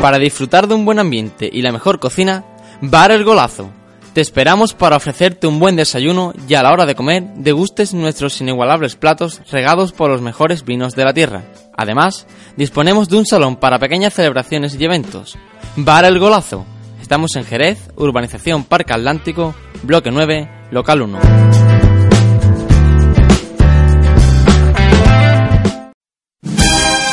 Para disfrutar de un buen ambiente y la mejor cocina, Bar El Golazo. Te esperamos para ofrecerte un buen desayuno y a la hora de comer degustes nuestros inigualables platos regados por los mejores vinos de la tierra. Además, disponemos de un salón para pequeñas celebraciones y eventos. Bar El Golazo. Estamos en Jerez, Urbanización Parque Atlántico, Bloque 9, Local 1.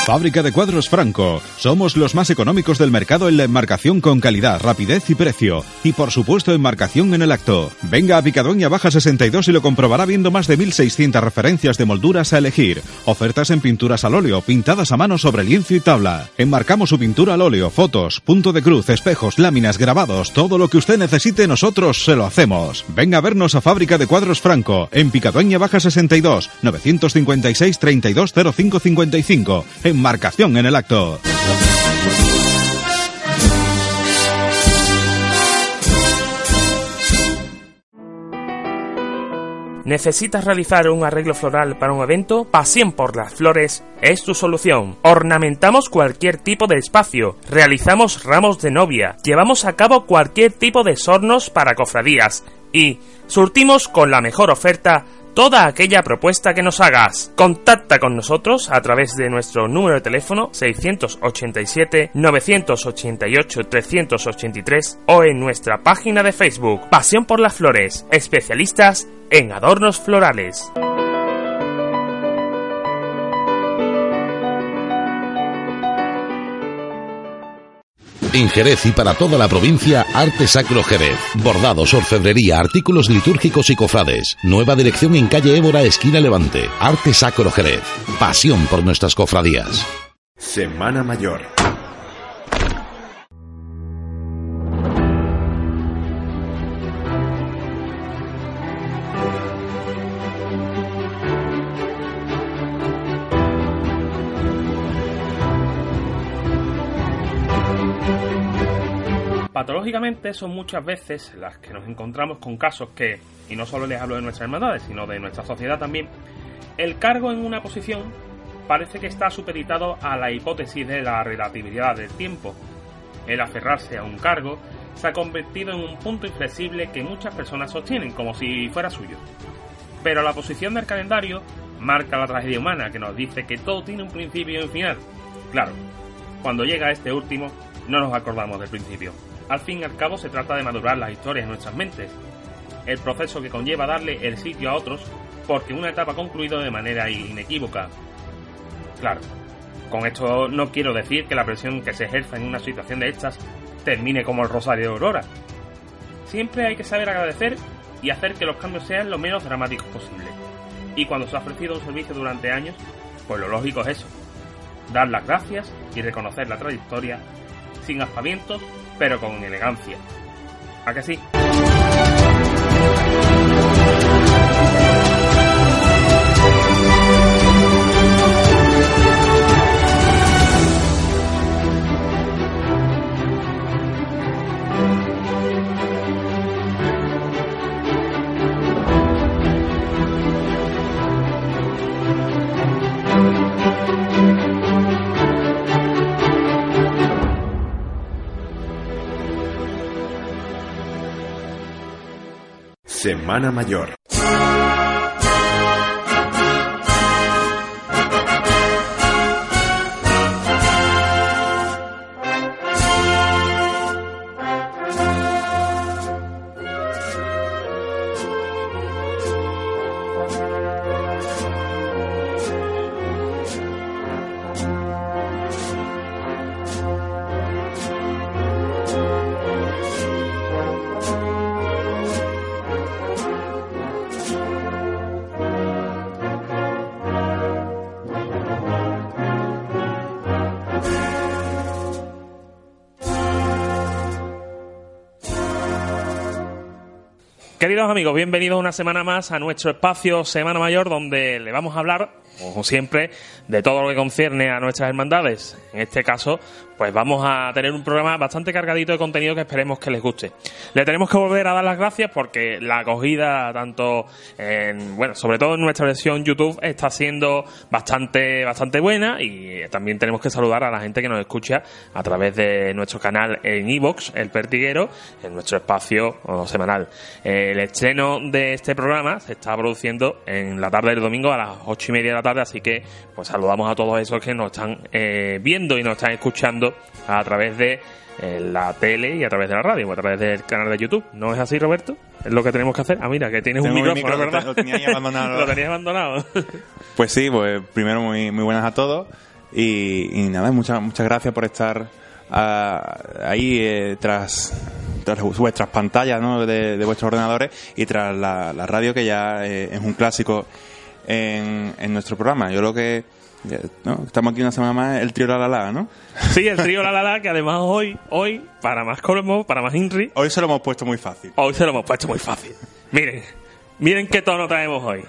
Fábrica de cuadros Franco. Somos los más económicos del mercado en la enmarcación con calidad, rapidez y precio. Y por supuesto enmarcación en el acto. Venga a Picadoña Baja 62 y lo comprobará viendo más de 1600 referencias de molduras a elegir. Ofertas en pinturas al óleo, pintadas a mano sobre lienzo y tabla. Enmarcamos su pintura al óleo, fotos, punto de cruz, espejos, láminas, grabados, todo lo que usted necesite nosotros se lo hacemos. Venga a vernos a Fábrica de Cuadros Franco, en Picadoña Baja 62, 956 320555. Enmarcación en el acto. ¿Necesitas realizar un arreglo floral para un evento? Pasión por las flores es tu solución. Ornamentamos cualquier tipo de espacio, realizamos ramos de novia, llevamos a cabo cualquier tipo de sornos para cofradías y surtimos con la mejor oferta toda aquella propuesta que nos hagas. Contacta con nosotros a través de nuestro número de teléfono 687 988 383 o en nuestra página de Facebook Pasión por las Flores, especialistas en adornos florales. En Jerez y para toda la provincia, Arte Sacro Jerez. Bordados, orfebrería, artículos litúrgicos y cofrades. Nueva dirección en calle Évora, esquina Levante. Arte Sacro Jerez. Pasión por nuestras cofradías. Semana Mayor. Patológicamente son muchas veces las que nos encontramos con casos que, y no solo les hablo de nuestras hermandades, sino de nuestra sociedad también, el cargo en una posición parece que está supeditado a la hipótesis de la relatividad del tiempo. El aferrarse a un cargo se ha convertido en un punto inflexible que muchas personas sostienen como si fuera suyo. Pero la posición del calendario marca la tragedia humana que nos dice que todo tiene un principio y un final. Claro, cuando llega este último, no nos acordamos del principio. Al fin y al cabo se trata de madurar las historias en nuestras mentes, el proceso que conlleva darle el sitio a otros porque una etapa ha concluido de manera inequívoca. Claro, con esto no quiero decir que la presión que se ejerza en una situación de estas termine como el Rosario de Aurora. Siempre hay que saber agradecer y hacer que los cambios sean lo menos dramáticos posible. Y cuando se ha ofrecido un servicio durante años, pues lo lógico es eso, dar las gracias y reconocer la trayectoria sin aspavientos pero con elegancia. ¿A que sí? Semana Mayor. Queridos amigos, bienvenidos una semana más a nuestro espacio Semana Mayor, donde le vamos a hablar, como siempre, de todo lo que concierne a nuestras hermandades. En este caso, pues vamos a tener un programa bastante cargadito de contenido que esperemos que les guste. Le tenemos que volver a dar las gracias porque la acogida, tanto en, bueno, sobre todo en nuestra versión YouTube, está siendo bastante, bastante buena y también tenemos que saludar a la gente que nos escucha a través de nuestro canal en iVoox, El Pertiguero, en nuestro espacio semanal. el estreno de este programa se está produciendo en la tarde del domingo a las ocho y media de la tarde, así que pues saludamos a todos esos que nos están eh, viendo y nos están escuchando a través de eh, la tele y a través de la radio o a través del canal de YouTube. ¿No es así, Roberto? Es lo que tenemos que hacer. Ah, mira, que tienes un Tengo mi micrófono, micro, ¿verdad? Lo tenía ahí abandonado. lo tenías abandonado. Pues sí, pues primero muy, muy buenas a todos y, y nada, muchas muchas gracias por estar ah, ahí eh, tras, tras vuestras pantallas ¿no? de, de vuestros ordenadores y tras la, la radio que ya eh, es un clásico en, en nuestro programa. Yo lo que ¿no? estamos aquí una semana más el trío La La La, ¿no? sí, el trío La La La, que además hoy, hoy, para más colmo, para más Inri, Hoy se lo hemos puesto muy fácil. hoy se lo hemos puesto muy fácil. Miren, miren qué tono traemos hoy.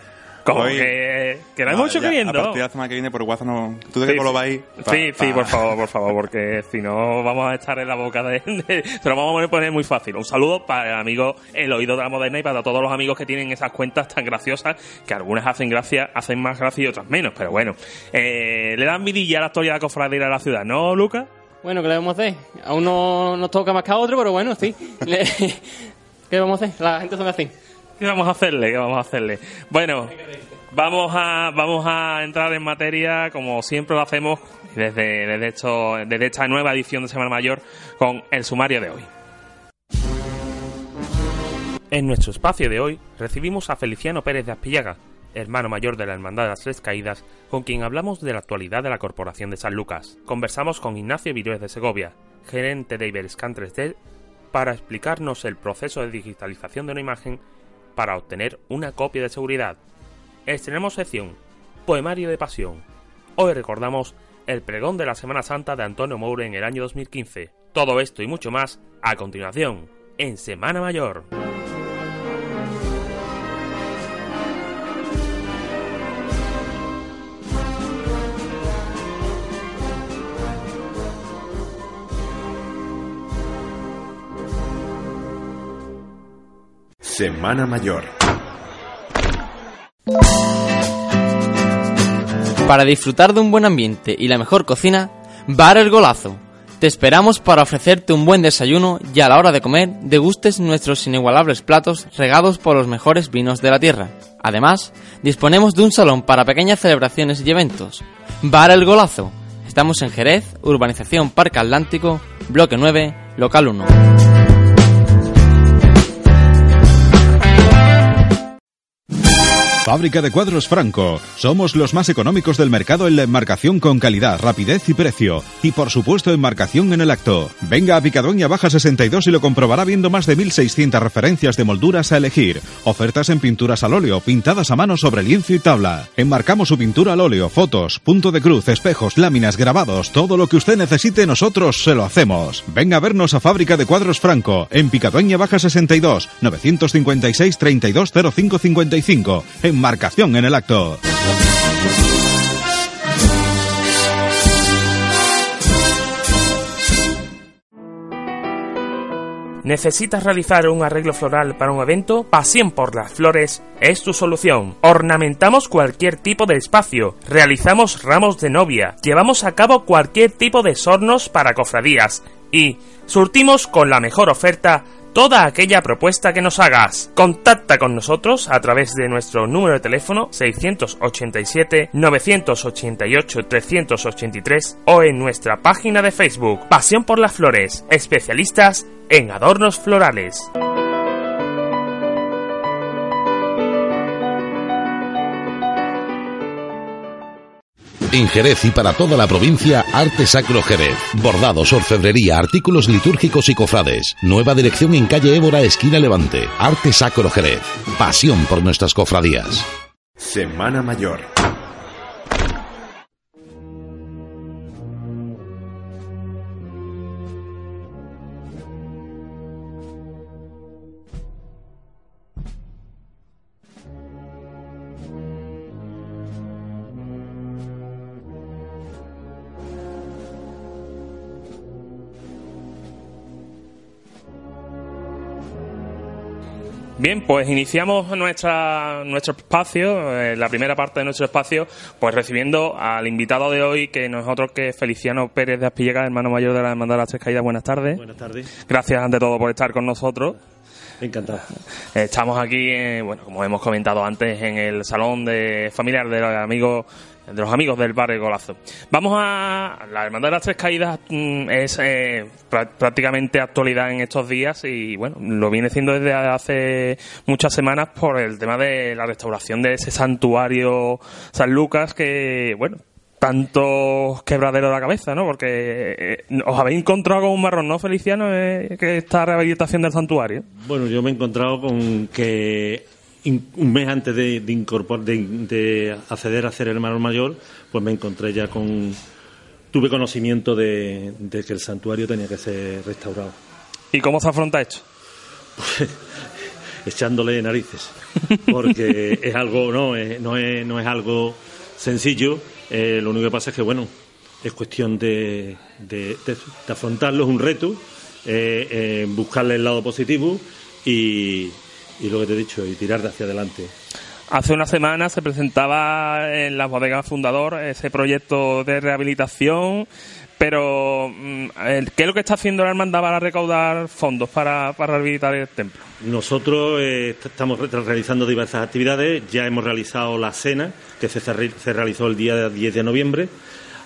Como Hoy- que, que no hay No, mucho ya, que viendo. A partir de la semana que viene por WhatsApp no... ¿Tú de Sí, vas ahí? Pa- sí, sí, pa- por favor, por favor, porque si no vamos a estar en la boca de... de- se lo vamos a poner muy fácil. Un saludo para el amigo El Oído de la Moderna y para todos los amigos que tienen esas cuentas tan graciosas, que algunas hacen gracia, hacen más gracia y otras menos, pero bueno. Eh, le dan vidilla a la historia de la cofradía de la ciudad, ¿no, Lucas? Bueno, ¿qué le vamos a hacer? A uno nos toca más que a otro, pero bueno, sí. Le- ¿Qué vamos a hacer? La gente son así. ¿Qué vamos a hacerle? ¿Qué vamos a hacerle? Bueno, vamos a, vamos a entrar en materia, como siempre lo hacemos, desde, desde, esto, desde esta nueva edición de Semana Mayor, con el sumario de hoy. En nuestro espacio de hoy recibimos a Feliciano Pérez de Aspillaga, hermano mayor de la Hermandad de las Tres Caídas, con quien hablamos de la actualidad de la Corporación de San Lucas. Conversamos con Ignacio Virués de Segovia, gerente de Iberescan 3D, para explicarnos el proceso de digitalización de una imagen para obtener una copia de seguridad. Estrenamos sección Poemario de Pasión. Hoy recordamos el pregón de la Semana Santa de Antonio Moure en el año 2015. Todo esto y mucho más a continuación en Semana Mayor. Semana Mayor. Para disfrutar de un buen ambiente y la mejor cocina, Bar El Golazo. Te esperamos para ofrecerte un buen desayuno y a la hora de comer degustes nuestros inigualables platos regados por los mejores vinos de la tierra. Además, disponemos de un salón para pequeñas celebraciones y eventos. Bar El Golazo. Estamos en Jerez, Urbanización Parque Atlántico, Bloque 9, Local 1. Fábrica de cuadros Franco. Somos los más económicos del mercado en la enmarcación con calidad, rapidez y precio. Y por supuesto enmarcación en el acto. Venga a Picadoña Baja 62 y lo comprobará viendo más de 1600 referencias de molduras a elegir. Ofertas en pinturas al óleo, pintadas a mano sobre lienzo y tabla. Enmarcamos su pintura al óleo, fotos, punto de cruz, espejos, láminas, grabados, todo lo que usted necesite nosotros se lo hacemos. Venga a vernos a Fábrica de Cuadros Franco, en Picadoña Baja 62, 956 320555. Enmarcación en el acto. ¿Necesitas realizar un arreglo floral para un evento? Pasión por las flores es tu solución. Ornamentamos cualquier tipo de espacio, realizamos ramos de novia, llevamos a cabo cualquier tipo de sornos para cofradías y surtimos con la mejor oferta toda aquella propuesta que nos hagas. Contacta con nosotros a través de nuestro número de teléfono 687 988 383 o en nuestra página de Facebook Pasión por las Flores, especialistas en adornos florales. En Jerez y para toda la provincia, Arte Sacro Jerez. Bordados, orfebrería, artículos litúrgicos y cofrades. Nueva dirección en calle Évora, esquina Levante. Arte Sacro Jerez. Pasión por nuestras cofradías. Semana Mayor. Bien, pues iniciamos nuestra, nuestro espacio, eh, la primera parte de nuestro espacio, pues recibiendo al invitado de hoy, que no es otro que Feliciano Pérez de Aspillegas, hermano mayor de la Hermandad de las Tres Caídas. Buenas tardes. Buenas tardes. Gracias ante todo por estar con nosotros. Encantado. Estamos aquí, eh, bueno, como hemos comentado antes, en el salón de familiar del amigo de los amigos del barrio Golazo. Vamos a. La Hermandad de las Tres Caídas mm, es eh, prácticamente actualidad en estos días y, bueno, lo viene siendo desde hace muchas semanas por el tema de la restauración de ese santuario San Lucas que, bueno, tanto quebradero de la cabeza, ¿no? Porque eh, os habéis encontrado con un marrón, ¿no, Feliciano? Eh, que esta rehabilitación del santuario. Bueno, yo me he encontrado con que un mes antes de, de, acceder a ser el hermano mayor, pues me encontré ya con. Tuve conocimiento de, que el santuario tenía que ser restaurado. ¿Y cómo se afronta esto? Pues, echándole narices. Porque es algo, no, no, es, no es algo sencillo. Eh, lo único que pasa es que, bueno, es cuestión de, de, afrontarlo, es un reto, eh, buscarle el lado positivo y, y lo que te he dicho, y tirar de hacia adelante. Hace una semana se presentaba en la bodega fundador ese proyecto de rehabilitación, pero mm, ¿qué es lo que está haciendo la hermandad para recaudar fondos para, para rehabilitar el templo? Nosotros eh, estamos realizando diversas actividades, ya hemos realizado la cena, que se, realizó el día 10 de noviembre,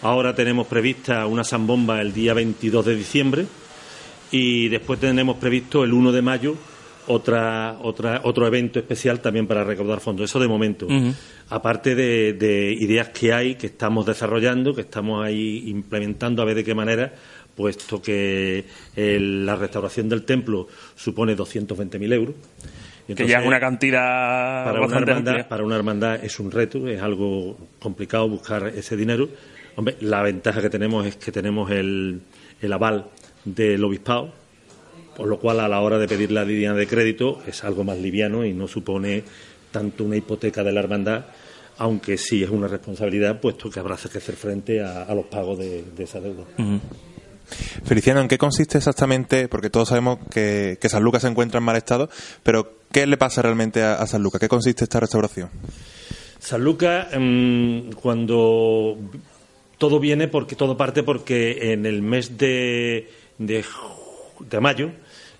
ahora tenemos prevista una zambomba el día 22 de diciembre. Y después tenemos previsto el 1 de mayo otra, otra, otro evento especial también para recaudar fondos. Eso de momento. Aparte de, ideas que hay, que estamos desarrollando, que estamos ahí implementando a ver de qué manera, puesto que la restauración del templo supone 220.000 euros. que ya es una cantidad para una, hermandad, para una hermandad es un reto, es algo complicado buscar ese dinero. Hombre, la ventaja que tenemos es que tenemos el, el aval del obispado, por lo cual a la hora de pedir la línea de crédito es algo más liviano y no supone tanto una hipoteca de la hermandad, aunque sí es una responsabilidad, puesto que habrá que hacer frente a, los pagos de, esa deuda. Feliciano, ¿en qué consiste exactamente? Porque todos sabemos que, San Lucas se encuentra en mal estado, pero ¿qué le pasa realmente a, San Lucas? ¿Qué consiste esta restauración? San Lucas, mm, cuando todo viene porque todo parte porque en el mes de, de, de mayo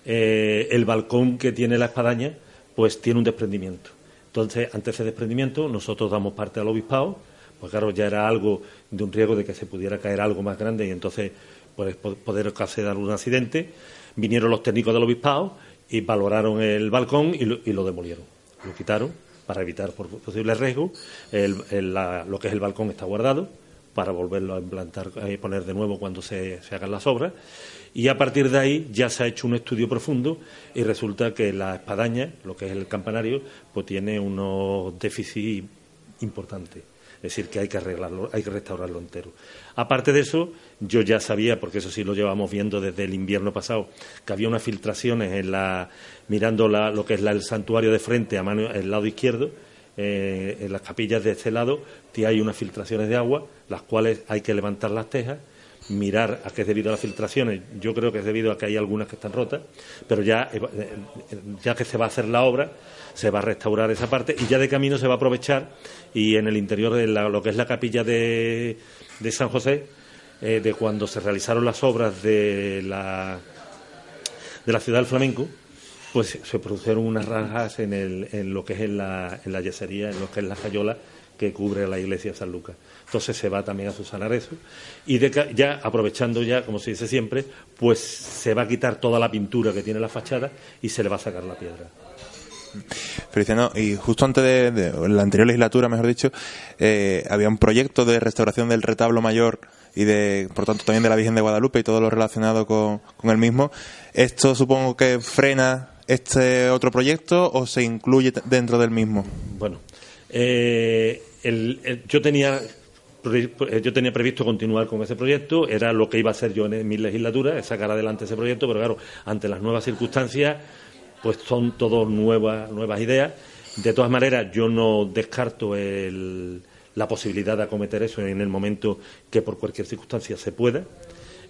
eh, el balcón que tiene la espadaña pues tiene un desprendimiento. Entonces, ante ese desprendimiento, nosotros damos parte al obispado, pues claro, ya era algo de un riesgo de que se pudiera caer algo más grande y entonces pues, poder dar un accidente. Vinieron los técnicos del obispado y valoraron el balcón y lo, demolieron. Lo quitaron para evitar posible riesgo. lo que es el balcón está guardado para volverlo a implantar y eh, poner de nuevo cuando se hagan las obras. Y a partir de ahí ya se ha hecho un estudio profundo y resulta que la espadaña, lo que es el campanario, pues tiene unos déficits importantes. Es decir, que hay que arreglarlo, hay que restaurarlo entero. Aparte de eso, yo ya sabía, porque eso sí lo llevamos viendo desde el invierno pasado, que había unas filtraciones en la, mirando lo que es el santuario de frente, a mano, el lado izquierdo, eh, en las capillas de este lado, hay unas filtraciones de agua, las cuales hay que levantar las tejas mirar a qué es debido a las filtraciones. Yo creo que es debido a que hay algunas que están rotas, pero ya, eh, ya que se va a hacer la obra, se va a restaurar esa parte y ya de camino se va a aprovechar y en el interior de lo que es la capilla de, de San José, eh, de cuando se realizaron las obras de la, de la ciudad del flamenco, pues se produjeron unas rajas en, el, en lo que es en la, en la yesería, en lo que es la cayola que cubre la iglesia de San Lucas. Entonces se va también a subsanar eso. Y ya aprovechando ya, como se dice siempre, pues se va a quitar toda la pintura que tiene la fachada y se le va a sacar la piedra. Feliciano, y justo antes de, la anterior legislatura, mejor dicho, eh, había un proyecto de restauración del retablo mayor y de, por tanto, también de la Virgen de Guadalupe y todo lo relacionado con, el mismo. ¿Esto supongo que frena este otro proyecto o se incluye dentro del mismo? Bueno, eh, yo tenía yo tenía previsto continuar con ese proyecto, era lo que iba a hacer yo en mi legislatura, sacar adelante ese proyecto, pero claro, ante las nuevas circunstancias, pues son todas nuevas, nuevas ideas. De todas maneras, yo no descarto la posibilidad de acometer eso en el momento que por cualquier circunstancia se pueda.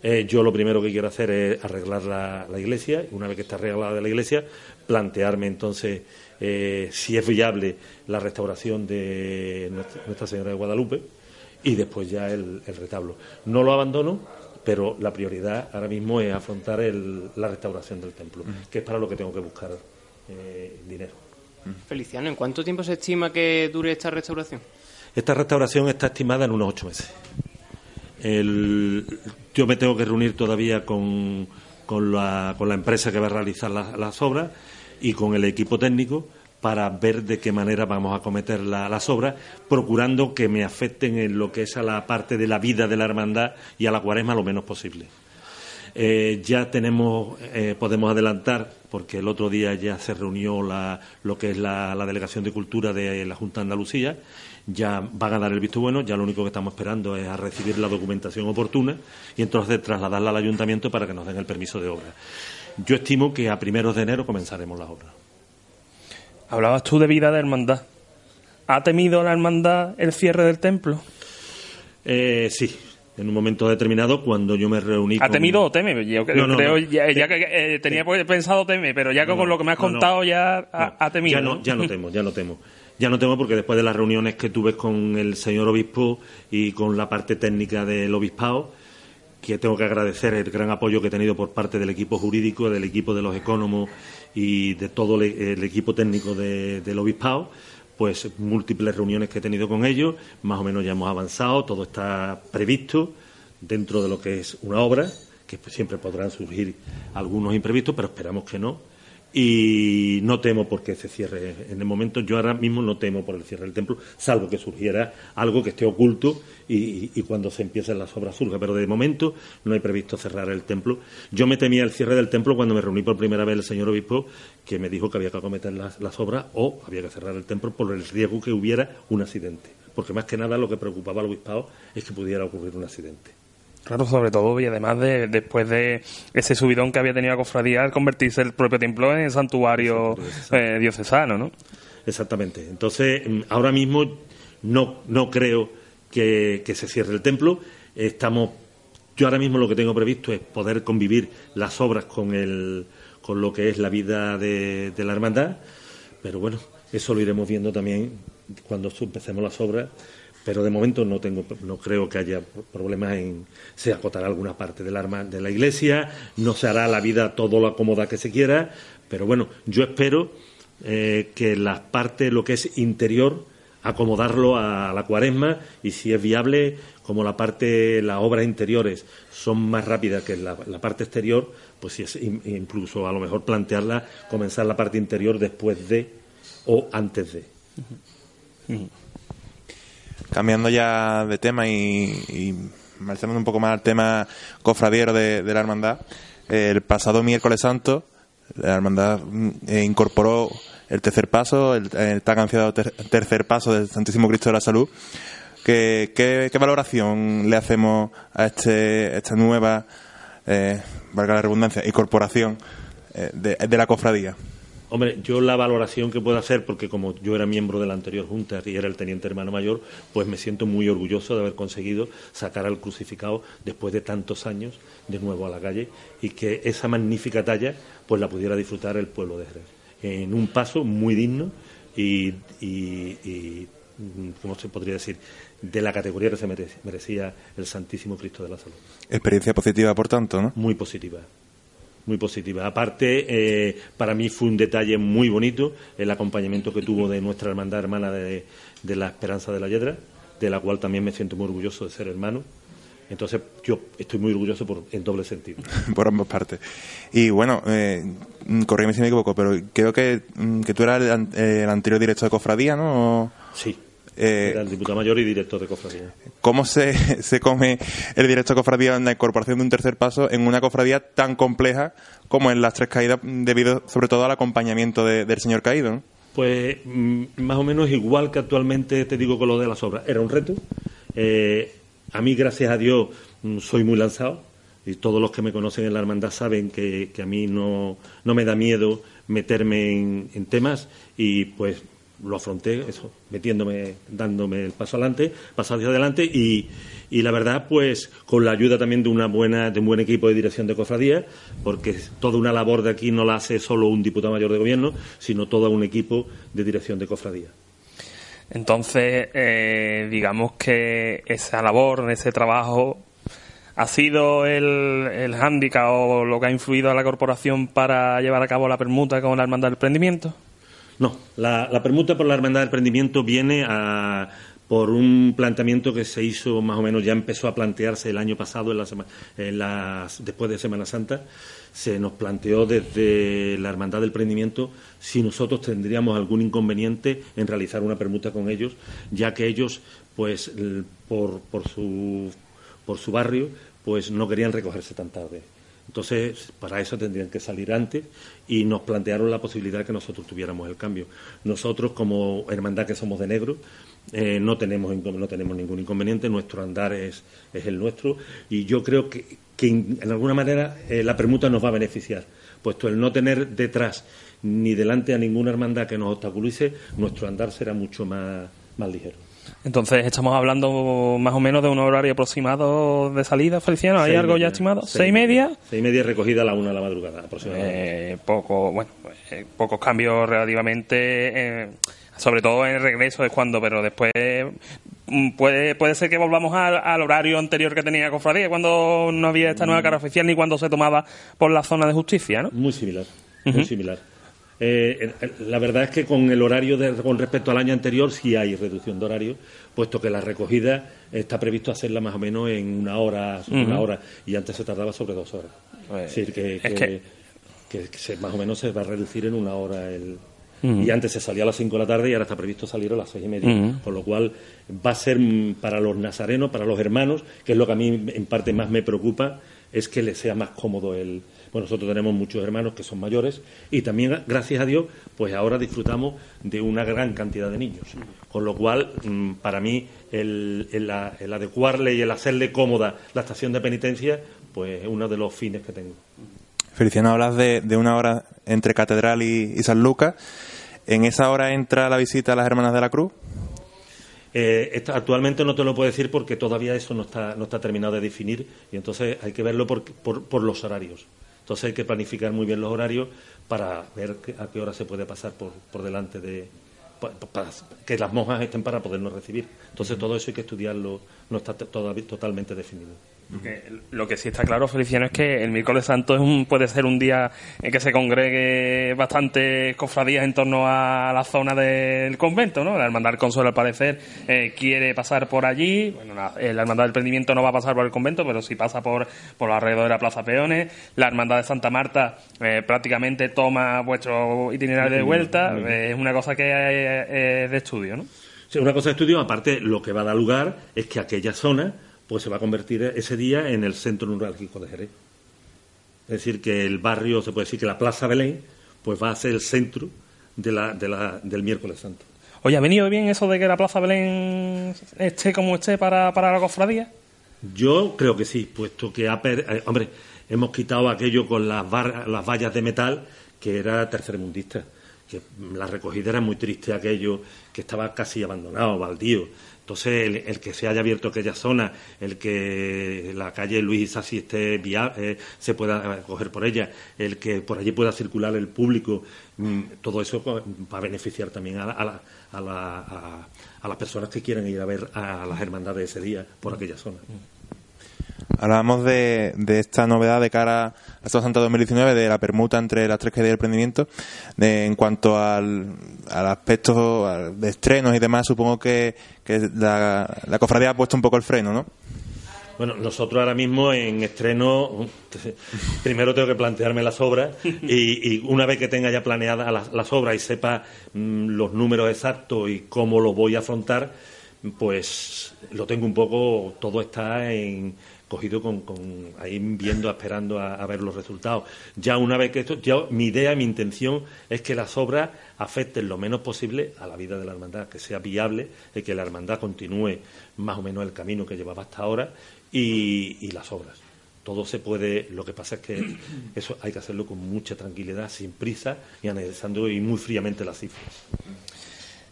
Eh, yo lo primero que quiero hacer es arreglar la, la iglesia, y una vez que está arreglada la iglesia, plantearme entonces eh, si es viable la restauración de Nuestra Señora de Guadalupe y después ya el, retablo. No lo abandono, pero la prioridad ahora mismo es afrontar la restauración del templo, que es para lo que tengo que buscar eh, dinero. Feliciano, ¿en cuánto tiempo se estima que dure esta restauración? Esta restauración está estimada en unos ocho meses. yo me tengo que reunir todavía con, con, la, con la empresa que va a realizar las obras y con el equipo técnico para ver de qué manera vamos a cometer las obras, procurando que me afecten en lo que es a la parte de la vida de la hermandad y a la cuaresma lo menos posible. Eh, ya tenemos, eh, podemos adelantar, porque el otro día ya se reunió la, lo que es la, Delegación de Cultura de la Junta de Andalucía, ya van a dar el visto bueno, ya lo único que estamos esperando es a recibir la documentación oportuna y entonces trasladarla al ayuntamiento para que nos den el permiso de obra. Yo estimo que a primeros de enero comenzaremos las obras. Hablabas tú de vida de hermandad. ¿Ha temido la hermandad el cierre del templo? Eh, sí, en un momento determinado cuando yo me reuní ¿Ha temido o teme? Yo creo, ya, que eh, tenía pensado teme, pero ya con lo que me has contado ya ha, temido. Ya no, ya no temo, ya no temo. Ya no temo porque después de las reuniones que tuve con el señor obispo y con la parte técnica del obispado, que tengo que agradecer el gran apoyo que he tenido por parte del equipo jurídico, del equipo de los economos y de todo el equipo técnico del obispado, pues múltiples reuniones que he tenido con ellos, más o menos ya hemos avanzado, todo está previsto dentro de lo que es una obra, que siempre podrán surgir algunos imprevistos, pero esperamos que no y no temo porque se cierre. En el momento yo ahora mismo no temo por el cierre del templo, salvo que surgiera algo que esté oculto y, cuando se empiecen las obras surja. Pero de momento no hay previsto cerrar el templo. Yo me temía el cierre del templo cuando me reuní por primera vez el señor obispo, que me dijo que había que acometer las, las obras o había que cerrar el templo por el riesgo que hubiera un accidente. Porque más que nada lo que preocupaba al obispado es que pudiera ocurrir un accidente. Claro, sobre todo, y además de después de ese subidón que había tenido la cofradía al convertirse el propio templo en santuario eh, diocesano, ¿no? Exactamente. Entonces, mm, ahora mismo no, no creo que, se cierre el templo. Estamos, yo ahora mismo lo que tengo previsto es poder convivir las obras con, el, con lo que es la vida de, de la hermandad, pero bueno, eso lo iremos viendo también cuando empecemos las obras pero de momento no tengo no creo que haya problemas en se acotará alguna parte del arma de la iglesia no se hará la vida todo lo cómoda que se quiera pero bueno yo espero eh, que la parte lo que es interior acomodarlo a la cuaresma y si es viable como la parte las obras interiores son más rápidas que la, parte exterior pues si es incluso a lo mejor plantearla comenzar la parte interior después de o antes de cambiando ya de tema y, y un poco más al tema cofradiero de, la hermandad, el pasado miércoles santo la hermandad mm, eh, incorporó el tercer paso, el, el tan ansiado tercer paso del Santísimo Cristo de la Salud. ¿Qué, qué, valoración le hacemos a este, esta nueva, eh, valga la redundancia, incorporación eh, de la cofradía? Hombre, yo la valoración que puedo hacer, porque como yo era miembro de la anterior Junta y era el teniente hermano mayor, pues me siento muy orgulloso de haber conseguido sacar al crucificado después de tantos años de nuevo a la calle y que esa magnífica talla pues la pudiera disfrutar el pueblo de Jerez. En un paso muy digno y, y, ¿cómo se podría decir? de la categoría que se merecía el Santísimo Cristo de la Salud. Experiencia positiva, por tanto, ¿no? Muy positiva muy positiva. Aparte, eh, para mí fue un detalle muy bonito el acompañamiento que tuvo de nuestra hermandad hermana de, la Esperanza de la Yedra, de la cual también me siento muy orgulloso de ser hermano. Entonces, yo estoy muy orgulloso por, en doble sentido. por ambas partes. Y bueno, eh, corrígeme si me equivoco, pero creo que, mm, que tú eras el, anterior director de Cofradía, ¿no? Sí. Eh, Era el diputado mayor y director de cofradía. ¿Cómo se, se come el director de cofradía en la incorporación de un tercer paso en una cofradía tan compleja como en las tres caídas, debido sobre todo al acompañamiento del señor caído? Pues mm, más o menos igual que actualmente te digo con lo de las obras. Era un reto. Eh, a mí, gracias a Dios, mm, soy muy lanzado y todos los que me conocen en la hermandad saben que, a mí no, no, me da miedo meterme en, en temas y pues lo afronté, eso, metiéndome, dándome el paso adelante, paso hacia adelante y, y la verdad, pues con la ayuda también de una buena, de un buen equipo de dirección de cofradía, porque toda una labor de aquí no la hace solo un diputado mayor de gobierno, sino todo un equipo de dirección de cofradía. Entonces, eh, digamos que esa labor, ese trabajo, ¿ha sido el, el hándicap o lo que ha influido a la corporación para llevar a cabo la permuta con la Hermandad del Prendimiento? No, la, permuta por la Hermandad del Prendimiento viene a, por un planteamiento que se hizo más o menos, ya empezó a plantearse el año pasado, en la en después de Semana Santa, se nos planteó desde la Hermandad del Prendimiento si nosotros tendríamos algún inconveniente en realizar una permuta con ellos, ya que ellos, pues, por, por, su, por su barrio, pues no querían recogerse tan tarde. Entonces, para eso tendrían que salir antes y nos plantearon la posibilidad de que nosotros tuviéramos el cambio. Nosotros, como hermandad que somos de negro, eh, no, tenemos, no tenemos ningún inconveniente, nuestro andar es, el nuestro y yo creo que, que en, alguna manera eh, la permuta nos va a beneficiar, puesto el no tener detrás ni delante a ninguna hermandad que nos obstaculice, nuestro andar será mucho más ligero. Entonces, estamos hablando más o menos de un horario aproximado de salida, Feliciano. ¿Hay Seis algo ya estimado? ¿Seis y media? Seis y media recogida a la una de la madrugada aproximadamente. Eh, poco, bueno, eh, pocos cambios relativamente, eh, sobre todo en el regreso es cuando, pero después mm, puede, puede ser que volvamos al, al horario anterior que tenía Cofradía, cuando no había esta nueva cara oficial ni cuando se tomaba por la zona de justicia, ¿no? Muy similar, muy similar. Eh, la verdad es que con el horario de- con respecto al año anterior sí hay reducción de horario, puesto que la recogida está previsto hacerla más o menos en una hora, una Ujú. hora, y antes se tardaba sobre dos horas. Pues, es decir, que, es que- que- que- que se- más o menos se va a reducir en una hora el... Y antes se salía a las 5 de la tarde y ahora está previsto salir a las seis y media. Con lo cual va a ser mm, para los nazarenos, para los hermanos, que es lo que a mí en parte más me preocupa, es que les sea más cómodo el... Bueno, nosotros tenemos muchos hermanos que son mayores y también, gracias a Dios, pues ahora disfrutamos de una gran cantidad de niños. Con lo cual, mm, para mí, el, el a- el adecuarle y el hacerle cómoda la estación de penitencia, pues es uno de los fines que tengo. Feliciano, hablas de, de una hora entre Catedral y, y San Lucas. ¿En esa hora entra la visita a las Hermanas de la Cruz? Eh, esta- actualmente no te lo puedo decir porque todavía eso no está, no está terminado de definir y entonces hay que verlo por, por, por los horarios. Entonces hay que planificar muy bien los horarios para ver a qué hora se puede pasar por, por delante de... pa- pa- para que las monjas estén para podernos recibir. Entonces todo eso hay que estudiarlo, no está todavía totalmente definido. Porque lo que sí está claro, Feliciano, es que el miércoles santo es un, puede ser un día en que se congregue bastantes cofradías en torno a la zona del convento, ¿no? La Hermandad del Consuelo, al parecer, eh, quiere pasar por allí. Bueno, la, eh, la Hermandad del Prendimiento no va a pasar por el convento, pero sí pasa por, por alrededor de la Plaza Peones. La Hermandad de Santa Marta eh, prácticamente toma vuestro itinerario de vuelta. Eh, es una cosa que es de estudio, ¿no? Sí, una cosa de estudio, aparte, lo que va a dar lugar es que aquella zona pues se va a convertir ese día en el centro neurálgico de Jerez. Es decir, que el barrio, se puede decir que la Plaza Belén, pues va a ser el centro de la, de la, del miércoles santo. Oye, ¿ha venido bien eso de que la Plaza Belén esté como esté para, para la cofradía? Yo creo que sí, puesto que, ha per- eh, hombre, hemos quitado aquello con las, bar- las vallas de metal que era tercermundista, que la recogida era muy triste aquello, que estaba casi abandonado, baldío. Entonces, el, el que se haya abierto aquella zona, el que la calle Luis Isasi esté via- eh, se pueda coger por ella, el que por allí pueda circular el público, mm, todo eso va a beneficiar también a, la- a la- a la- a- las personas que quieran ir a ver a las hermandades ese día por aquella zona. Hablábamos de, de esta novedad de cara a Semana Santa 2019, de la permuta entre las tres que. De, en cuanto al, al aspecto de estrenos y demás, supongo que, la, la cofradía ha puesto un poco el freno, ¿no? Bueno, nosotros ahora mismo en estreno, primero tengo que plantearme las obras y, y una vez que tenga ya planeadas las, obras y sepa mm, los números exactos y cómo lo voy a afrontar, pues lo tengo un poco, todo está en, cogido con, con ahí viendo, esperando a, a ver los resultados. Ya una vez que esto, ya mi idea, mi intención es que las obras afecten lo menos posible a la vida de la hermandad, que sea viable y que la hermandad continúe más o menos el camino que llevaba hasta ahora y, y las obras. Todo se puede, lo que pasa es que eso hay que hacerlo con mucha tranquilidad, sin prisa y analizando y muy fríamente las cifras.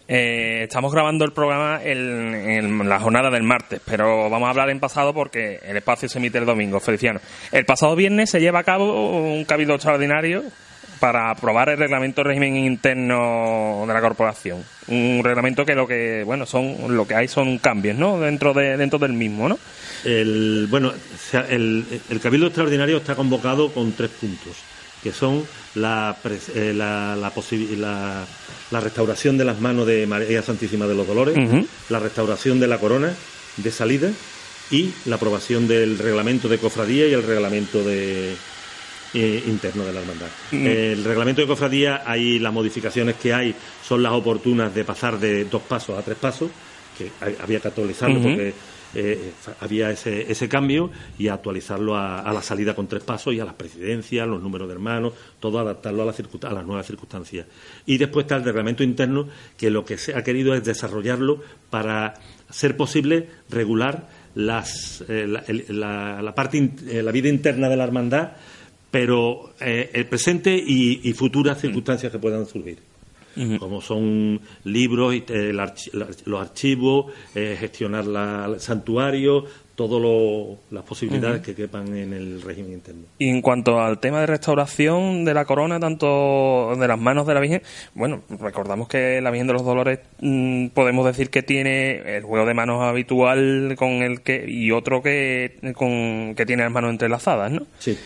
Eh, estamos grabando el programa en, la jornada del martes, pero vamos a hablar en pasado porque el espacio se emite el domingo, Feliciano. El pasado viernes se lleva a cabo un cabildo extraordinario para aprobar el reglamento de régimen interno de la corporación. Un reglamento que lo que, bueno, son lo que hay son cambios, ¿no? Dentro de dentro del mismo, ¿no? El, bueno, el, el Cabildo Extraordinario está convocado con tres puntos, que son la, eh, la, la, la- la restauración de las manos de María Santísima de los Dolores, la restauración de la corona de salida y la aprobación del reglamento de cofradía y el reglamento de, eh, interno de la hermandad. Mm. El reglamento de cofradía, hay las modificaciones que hay, son las oportunas de pasar de dos pasos a tres pasos, que hay- había que actualizarlo porque eh, fa- había ese, ese cambio y actualizarlo a, a la salida con tres pasos y a las presidencias, los números de hermanos, todo adaptarlo a, la a las nuevas circunstancias. Y después está el reglamento interno, que lo que se ha querido es desarrollarlo para ser posible regular las, eh, la, el- la- la parte, in- eh, la vida interna de la hermandad, pero eh, el presente y, y futuras circunstancias que puedan surgir como son libros, el archi- los archivos, eh, gestionar la, el santuario, todas las posibilidades que quepan en el régimen interno. Y en cuanto al tema de restauración de la corona, tanto de las manos de la Virgen, bueno, recordamos que la Virgen de los Dolores mm, podemos decir que tiene el juego de manos habitual con el que y otro que con que tiene las manos entrelazadas, ¿no? Sí,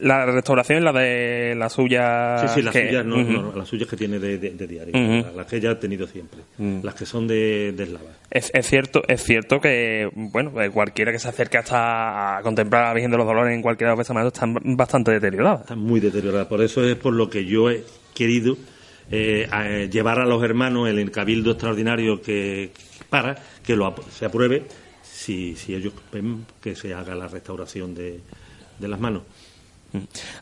La restauración es la de la suya. sí, sí las, que- suyas, no, Ujú. no, las suyas que tiene de, de- de diario, Ujú. las, las que ella ha tenido siempre, las que son de, de eslava. Es, es cierto, es cierto que bueno, eh, cualquiera que se acerque hasta a contemplar a la Virgen de los Dolores en cualquiera de los bestamanos están bastante deterioradas. Están muy deterioradas. Por eso es por lo que yo he querido eh, a- eh, llevar a los hermanos el cabildo extraordinario que para que lo se apruebe si, si ellos ven que se haga la restauración de, de las manos.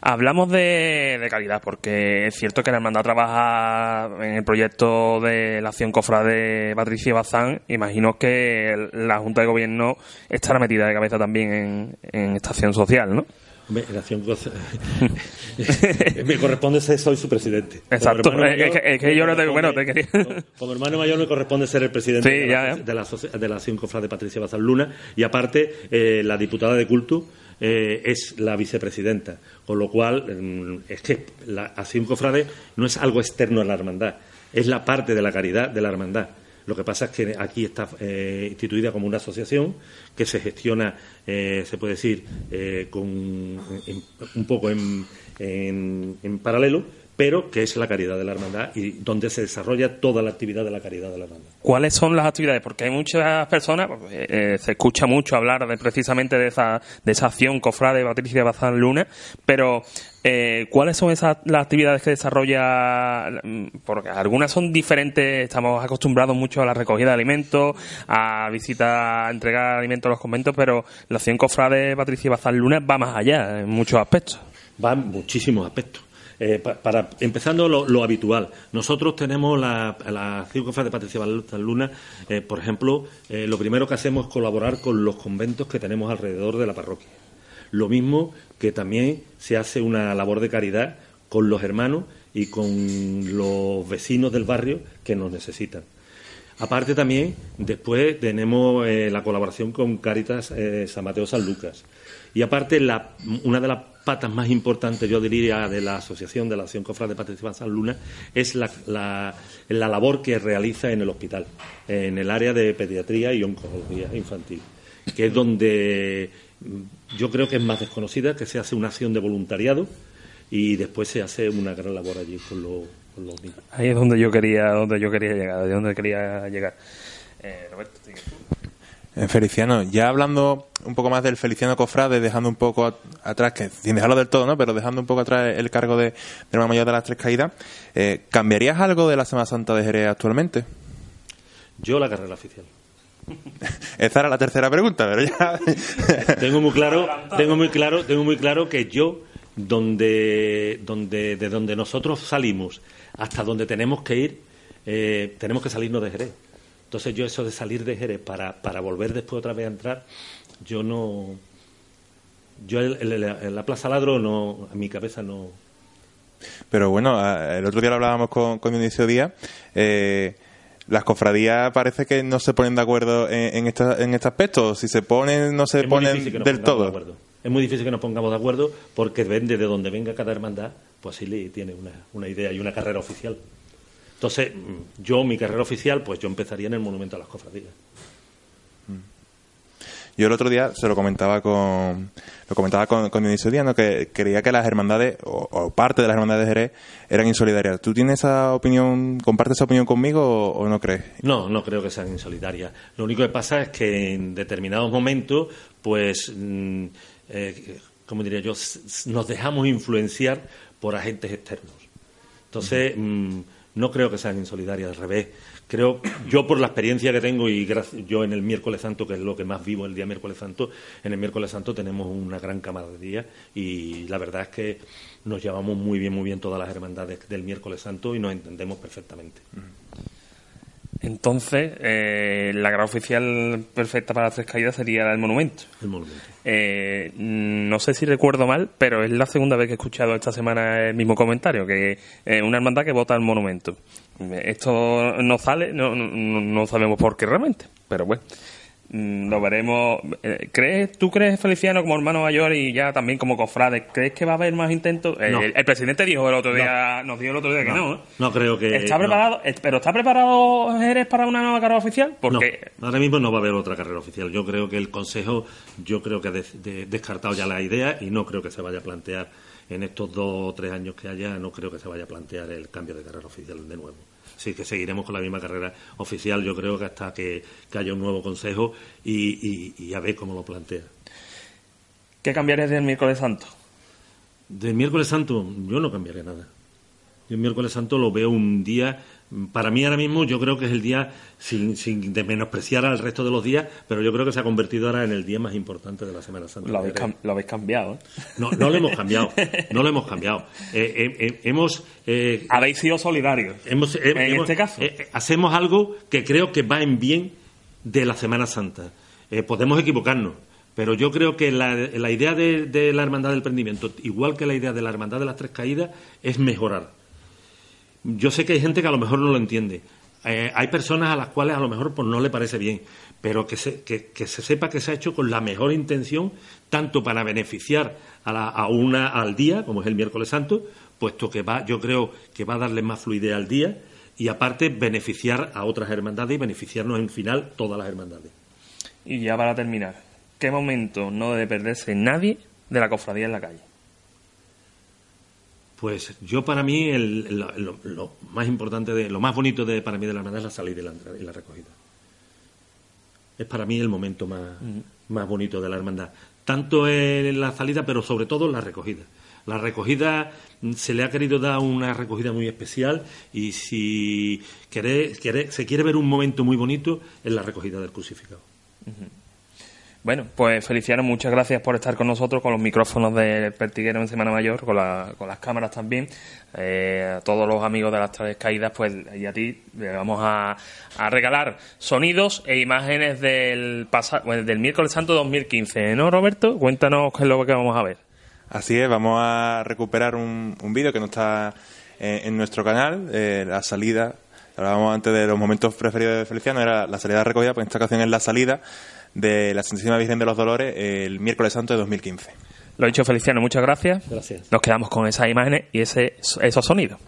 Hablamos de, de calidad, porque es cierto que la hermandad trabaja en el proyecto de la acción cofrade Patricia Bazán. Imagino que la Junta de Gobierno estará metida de cabeza también en, en esta acción social, ¿no? En acción me corresponde ser, soy su presidente. Exacto, es que- es que yo no te- bueno, te quería- como- hermano mayor me corresponde ser el presidente Sí, de, la, ya. de, la, de la acción cofrade Patricia Bazán Luna y aparte eh, la diputada de culto eh, es la vicepresidenta, con lo cual mm, es que la acción cofrade no es algo externo a la hermandad, es la parte de la caridad de la hermandad. Lo que pasa es que aquí está eh, instituida como una asociación que se gestiona, eh, se puede decir, eh, con, en- un poco en, en- en paralelo, pero que es la caridad de la hermandad y donde se desarrolla toda la actividad de la caridad de la hermandad. ¿Cuáles son las actividades? Porque hay muchas personas, pues, eh, eh, se escucha mucho hablar de precisamente de esa, de esa acción cofrade Patricia Bazán Luna, pero eh, ¿cuáles son esas las actividades que desarrolla? mm, Porque algunas son diferentes, estamos acostumbrados mucho a la recogida de alimentos, a visitar, a entregar alimentos a los conventos, pero la acción cofrade Patricia Bazán Luna va más allá en muchos aspectos. Va en muchísimos aspectos. Eh, pa- para empezando lo, lo habitual, nosotros tenemos la, la de Patricia Balta Luna, eh, por ejemplo, eh, lo primero que hacemos es colaborar con los conventos que tenemos alrededor de la parroquia. Lo mismo que también se hace una labor de caridad con los hermanos y con los vecinos del barrio que nos necesitan. Aparte también, después tenemos la colaboración con Caritas eh, San Mateo San Lucas. Y aparte, la- una de las patas más importantes, yo diría, de la Asociación de la Acción Cofrade de Patricia Luna es la, la- la labor que realiza en el hospital, en el área de pediatría y oncología infantil, que es donde yo creo que es más desconocida, que se hace una acción de voluntariado y después se hace una gran labor allí con, los- con los niños. Ahí es donde yo quería, donde yo quería llegar, de donde quería llegar. Eh, Roberto, Feliciano, ya hablando un poco más del Feliciano Cofrade, dejando un poco at- atrás, que sin dejarlo del todo, ¿no? Pero dejando un poco atrás el cargo de, de mayor de las tres caídas, eh, ¿cambiarías algo de la Semana Santa de Jerez actualmente? Yo la carrera oficial. Esa era la tercera pregunta, pero ya. tengo muy claro, tengo muy claro, tengo muy claro que yo donde, donde de donde nosotros salimos hasta donde tenemos que ir, eh, tenemos que salirnos de Jerez. Entonces yo eso de salir de Jerez para, para volver después otra vez a entrar, yo no, yo en la Plaza Ladro no, a mi cabeza no. Pero bueno, el otro día lo hablábamos con, con Dionisio Díaz. eh, las cofradías parece que no se ponen de acuerdo en, en, esta- en este aspecto. Si se ponen, no se Es ponen del de todo. acuerdo. Es muy difícil que nos pongamos de acuerdo porque depende de donde venga cada hermandad, pues sí le tiene una, una idea y una carrera oficial. Entonces, yo, mi carrera oficial, pues yo empezaría en el Monumento a las Cofradías. Yo el otro día se lo comentaba con lo comentaba con, con Dionisio Díaz, ¿no? que creía que las hermandades o, o parte de las hermandades de Jerez eran insolidarias. ¿Tú tienes esa opinión, compartes esa opinión conmigo o, o no crees? No, no creo que sean insolidarias. Lo único que pasa es que en determinados momentos, pues, mm, eh, como diría yo, nos dejamos influenciar por agentes externos. Entonces, mm, no creo que sean insolidarias, al revés. Creo, yo por la experiencia que tengo y yo en el miércoles santo, que es lo que más vivo el día miércoles santo, en el miércoles santo tenemos una gran camaradería y la verdad es que nos llevamos muy bien, muy bien todas las hermandades del miércoles santo y nos entendemos perfectamente. Entonces, eh, la grada oficial perfecta para las tres caídas sería del monumento. El monumento. Eh, no sé si recuerdo mal, pero es la segunda vez que he escuchado esta semana el mismo comentario, que una hermandad que vota al monumento. Esto no sale, no, no, no sabemos por qué realmente, pero bueno, lo veremos. Eh, ¿Crees, ¿Tú crees, Feliciano, como hermano mayor y ya también como cofrade, crees que va a haber más intentos? Eh, No. el, el presidente dijo el otro día, nos dijo el otro día que no. ¿eh? No creo que. ¿Está preparado, eh, pero está preparado Jerez para una nueva carrera oficial? Porque ahora mismo no va a haber otra carrera oficial. Yo creo que el Consejo, yo creo que ha des- de- descartado ya la idea y no creo que se vaya a plantear en estos dos o tres años que haya, no creo que se vaya a plantear el cambio de carrera oficial de nuevo. Así que seguiremos con la misma carrera oficial, yo creo que hasta que, que haya un nuevo Consejo y, y- y a ver cómo lo plantea. ¿qué cambiarías del miércoles santo? Del miércoles santo yo no cambiaré nada. Yo el miércoles santo lo veo un día, para mí ahora mismo yo creo que es el día, sin, sin de menospreciar al resto de los días, pero yo creo que se ha convertido ahora en el día más importante de la Semana Santa. Lo habéis, cam- lo habéis cambiado, ¿eh? No, no lo hemos cambiado, no lo hemos cambiado. Eh, eh, eh, hemos, eh, Habéis sido solidarios. hemos, en hemos- este caso. hacemos algo que creo que va en bien de la Semana Santa. Podemos equivocarnos, pero yo creo que la, la idea de, de la Hermandad del Prendimiento, igual que la idea de la Hermandad de las Tres Caídas, es mejorar. Yo sé que hay gente que a lo mejor no lo entiende. Eh, hay personas a las cuales a lo mejor pues, no le parece bien, pero que se, que, se sepa que se ha hecho con la mejor intención, tanto para beneficiar a, la- a una al día, como es el miércoles santo, puesto que va, yo creo que va a darle más fluidez al día y aparte beneficiar a otras hermandades y beneficiarnos en final todas las hermandades. Y ya para terminar, ¿qué momento no debe perderse nadie de la cofradía en la calle? Pues yo para mí el- lo, más importante, de, lo más bonito de, para mí de la hermandad es la salida y la, y la recogida. Es para mí el momento más, más bonito de la hermandad. Tanto en la salida, pero sobre todo en la recogida. La recogida mm, se le ha querido dar una recogida muy especial y si se quiere ver un momento muy bonito es la recogida del crucificado. Bueno, pues Feliciano, muchas gracias por estar con nosotros, con los micrófonos del Pertiguero en Semana Mayor, con, la- con las cámaras también. Eh, a todos los amigos de las tres caídas, pues y a ti le vamos a, a regalar sonidos e imágenes del, bueno, del miércoles santo 2015, ¿no, Roberto? Cuéntanos qué es lo que vamos a ver. Así es, vamos a recuperar un, un vídeo que no está eh, en nuestro canal, eh, la salida, hablábamos antes de los momentos preferidos de Feliciano, era la salida recogida, pues en esta ocasión es la salida de la Santísima Virgen de los Dolores el miércoles santo de 2015. Lo dicho, Feliciano, muchas gracias. Gracias. Nos quedamos con esas imágenes y ese, esos sonidos.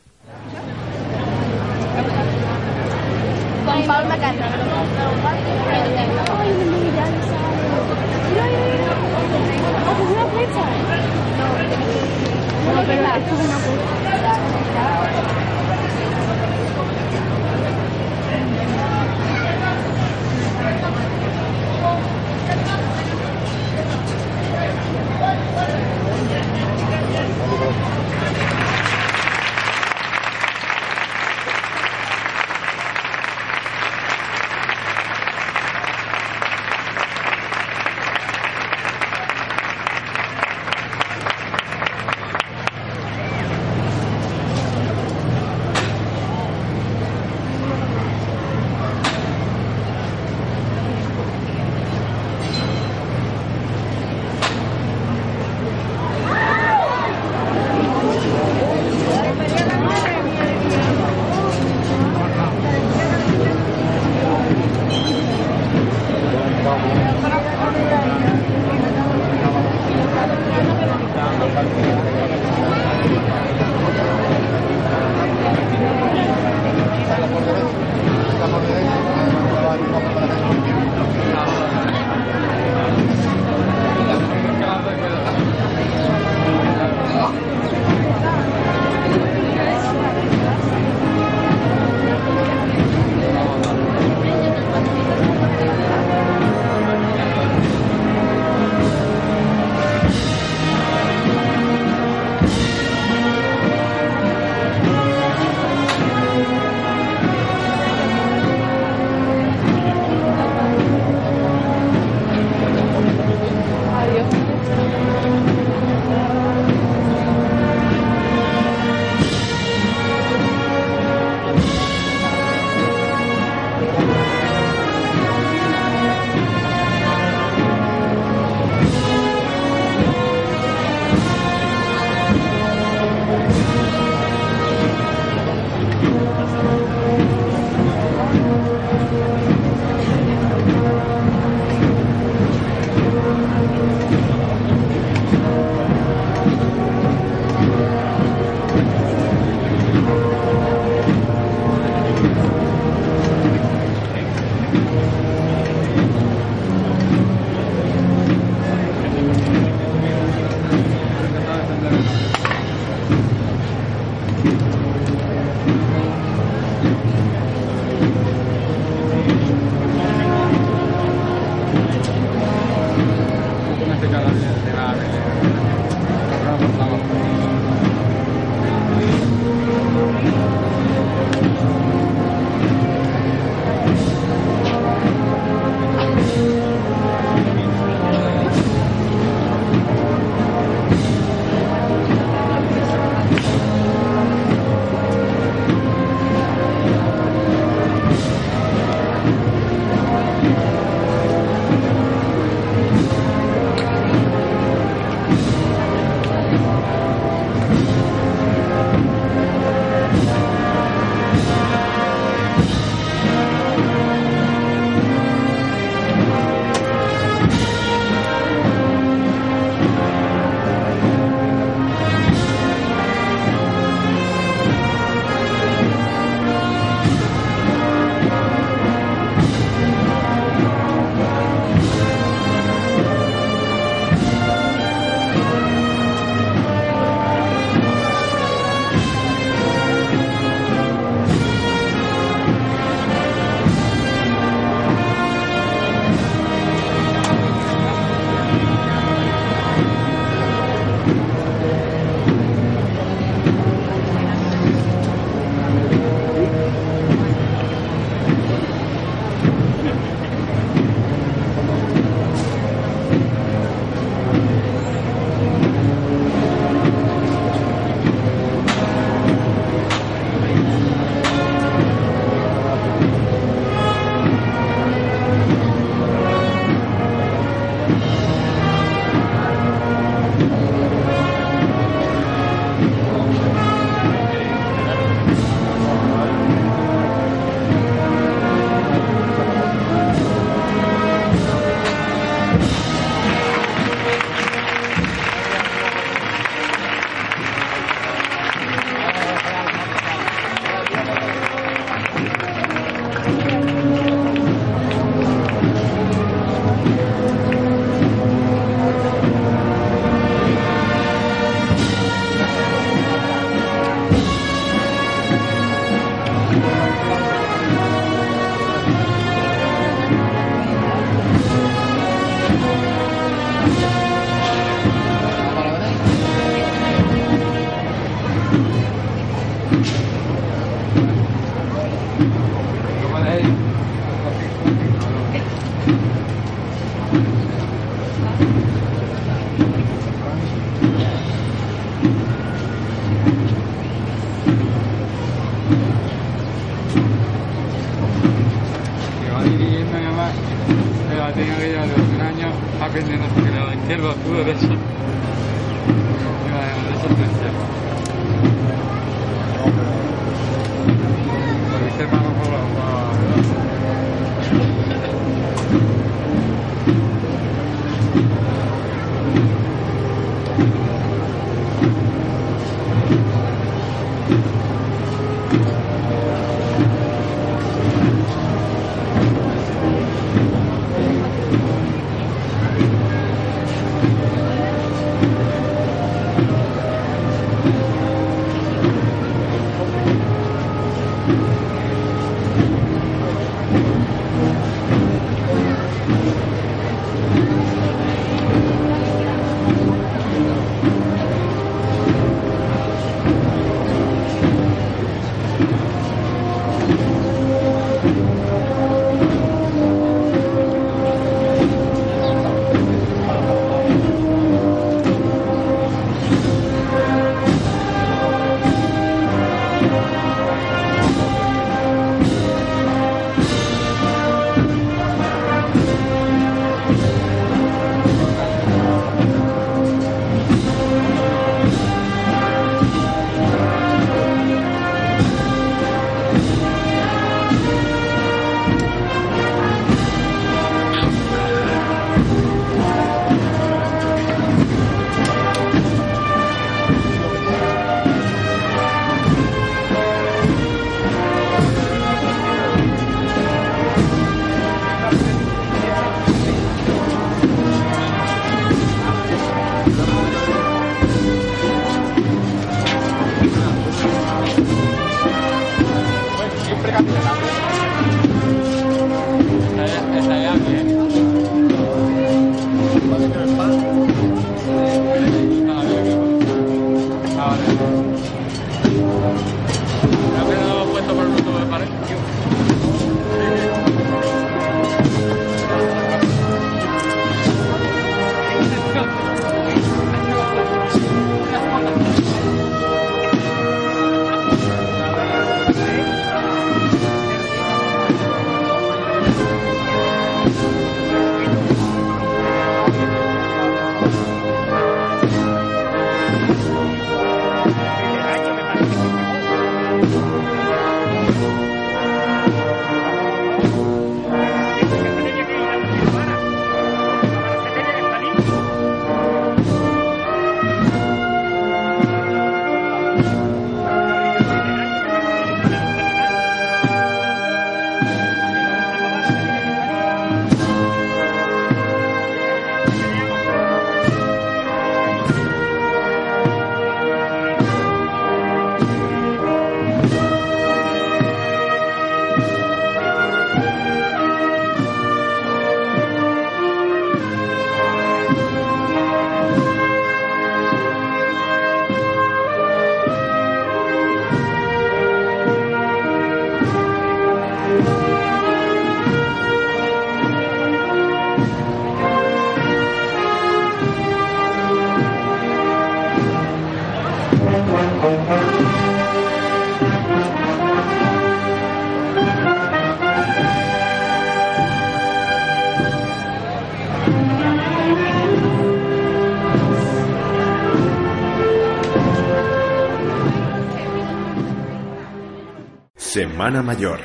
Mayor.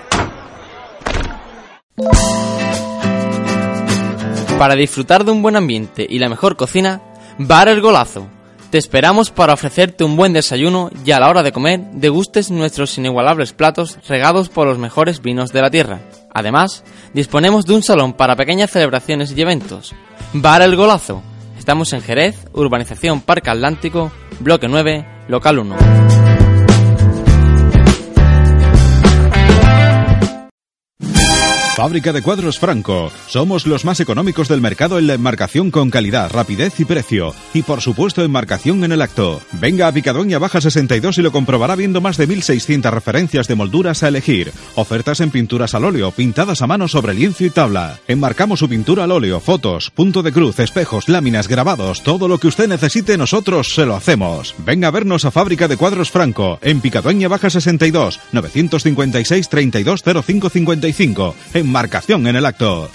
Para disfrutar de un buen ambiente y la mejor cocina, Bar El Golazo. Te esperamos para ofrecerte un buen desayuno y a la hora de comer degustes nuestros inigualables platos regados por los mejores vinos de la tierra. Además, disponemos de un salón para pequeñas celebraciones y eventos. Bar El Golazo. Estamos en Jerez, Urbanización Parque Atlántico, Bloque 9, Local 1. Fábrica de cuadros Franco. Somos los más económicos del mercado en la enmarcación con calidad, rapidez y precio. Y por supuesto enmarcación en el acto. Venga a Picadoña Baja 62 y lo comprobará viendo más de 1.600 referencias de molduras a elegir. Ofertas en pinturas al óleo, pintadas a mano sobre lienzo y tabla. Enmarcamos su pintura al óleo, fotos, punto de cruz, espejos, láminas, grabados. Todo lo que usted necesite nosotros se lo hacemos. Venga a vernos a Fábrica de Cuadros Franco. En Picadoña Baja 62, 956 320555. Marcación en el acto.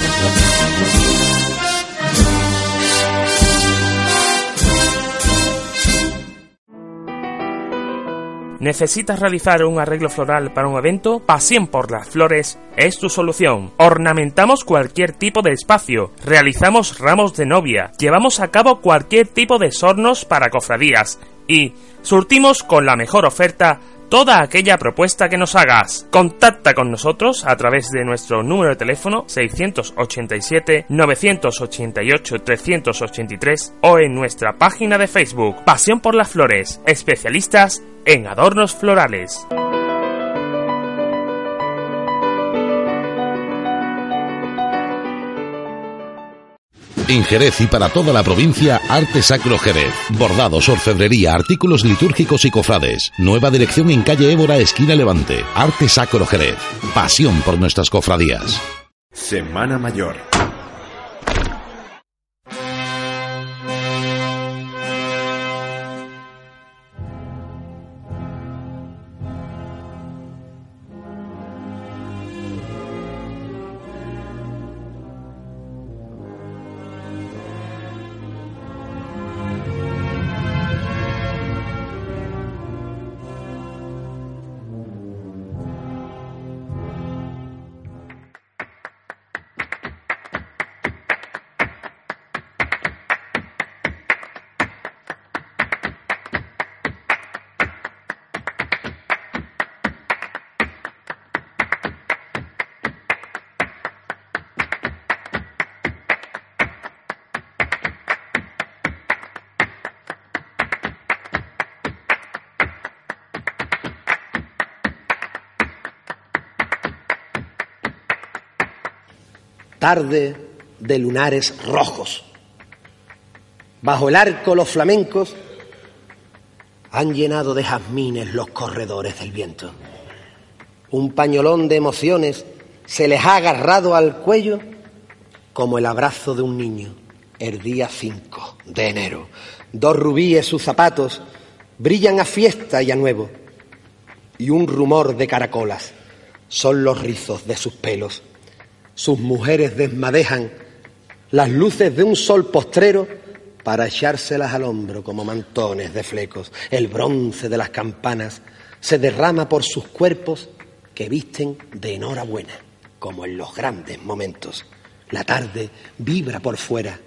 ¿Necesitas realizar un arreglo floral para un evento? Pasión por las flores es tu solución. Ornamentamos cualquier tipo de espacio, realizamos ramos de novia, llevamos a cabo cualquier tipo de sornos para cofradías y surtimos con la mejor oferta toda aquella propuesta que nos hagas. Contacta con nosotros a través de nuestro número de teléfono 687-988-383 o en nuestra página de Facebook Pasión por las Flores, especialistas en adornos florales. En Jerez y para toda la provincia, Arte Sacro Jerez. Bordados, orfebrería, artículos litúrgicos y cofrades. Nueva dirección en calle Évora, esquina Levante. Arte Sacro Jerez. Pasión por nuestras cofradías. Semana Mayor. Tarde de lunares rojos. Bajo el arco los flamencos han llenado de jazmines los corredores del viento. Un pañolón de emociones se les ha agarrado al cuello como el abrazo de un niño el día 5 de enero. Dos rubíes sus zapatos brillan a fiesta y a nuevo y un rumor de caracolas son los rizos de sus pelos sus mujeres desmadejan las luces de un sol postrero para echárselas al hombro como mantones de flecos. El bronce de las campanas se derrama por sus cuerpos que visten de enhorabuena, como en los grandes momentos. La tarde vibra por fuera,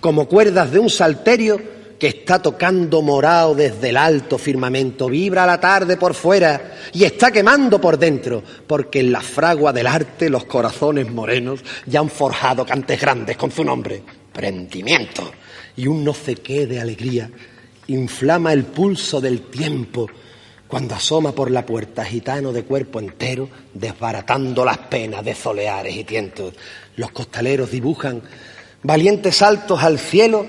como cuerdas de un salterio que está tocando morado desde el alto firmamento, vibra la tarde por fuera y está quemando por dentro, porque en la fragua del arte los corazones morenos ya han forjado cantes grandes con su nombre, prendimiento, y un no sé qué de alegría inflama el pulso del tiempo cuando asoma por la puerta gitano de cuerpo entero, desbaratando las penas de soleares y tientos. Los costaleros dibujan valientes saltos al cielo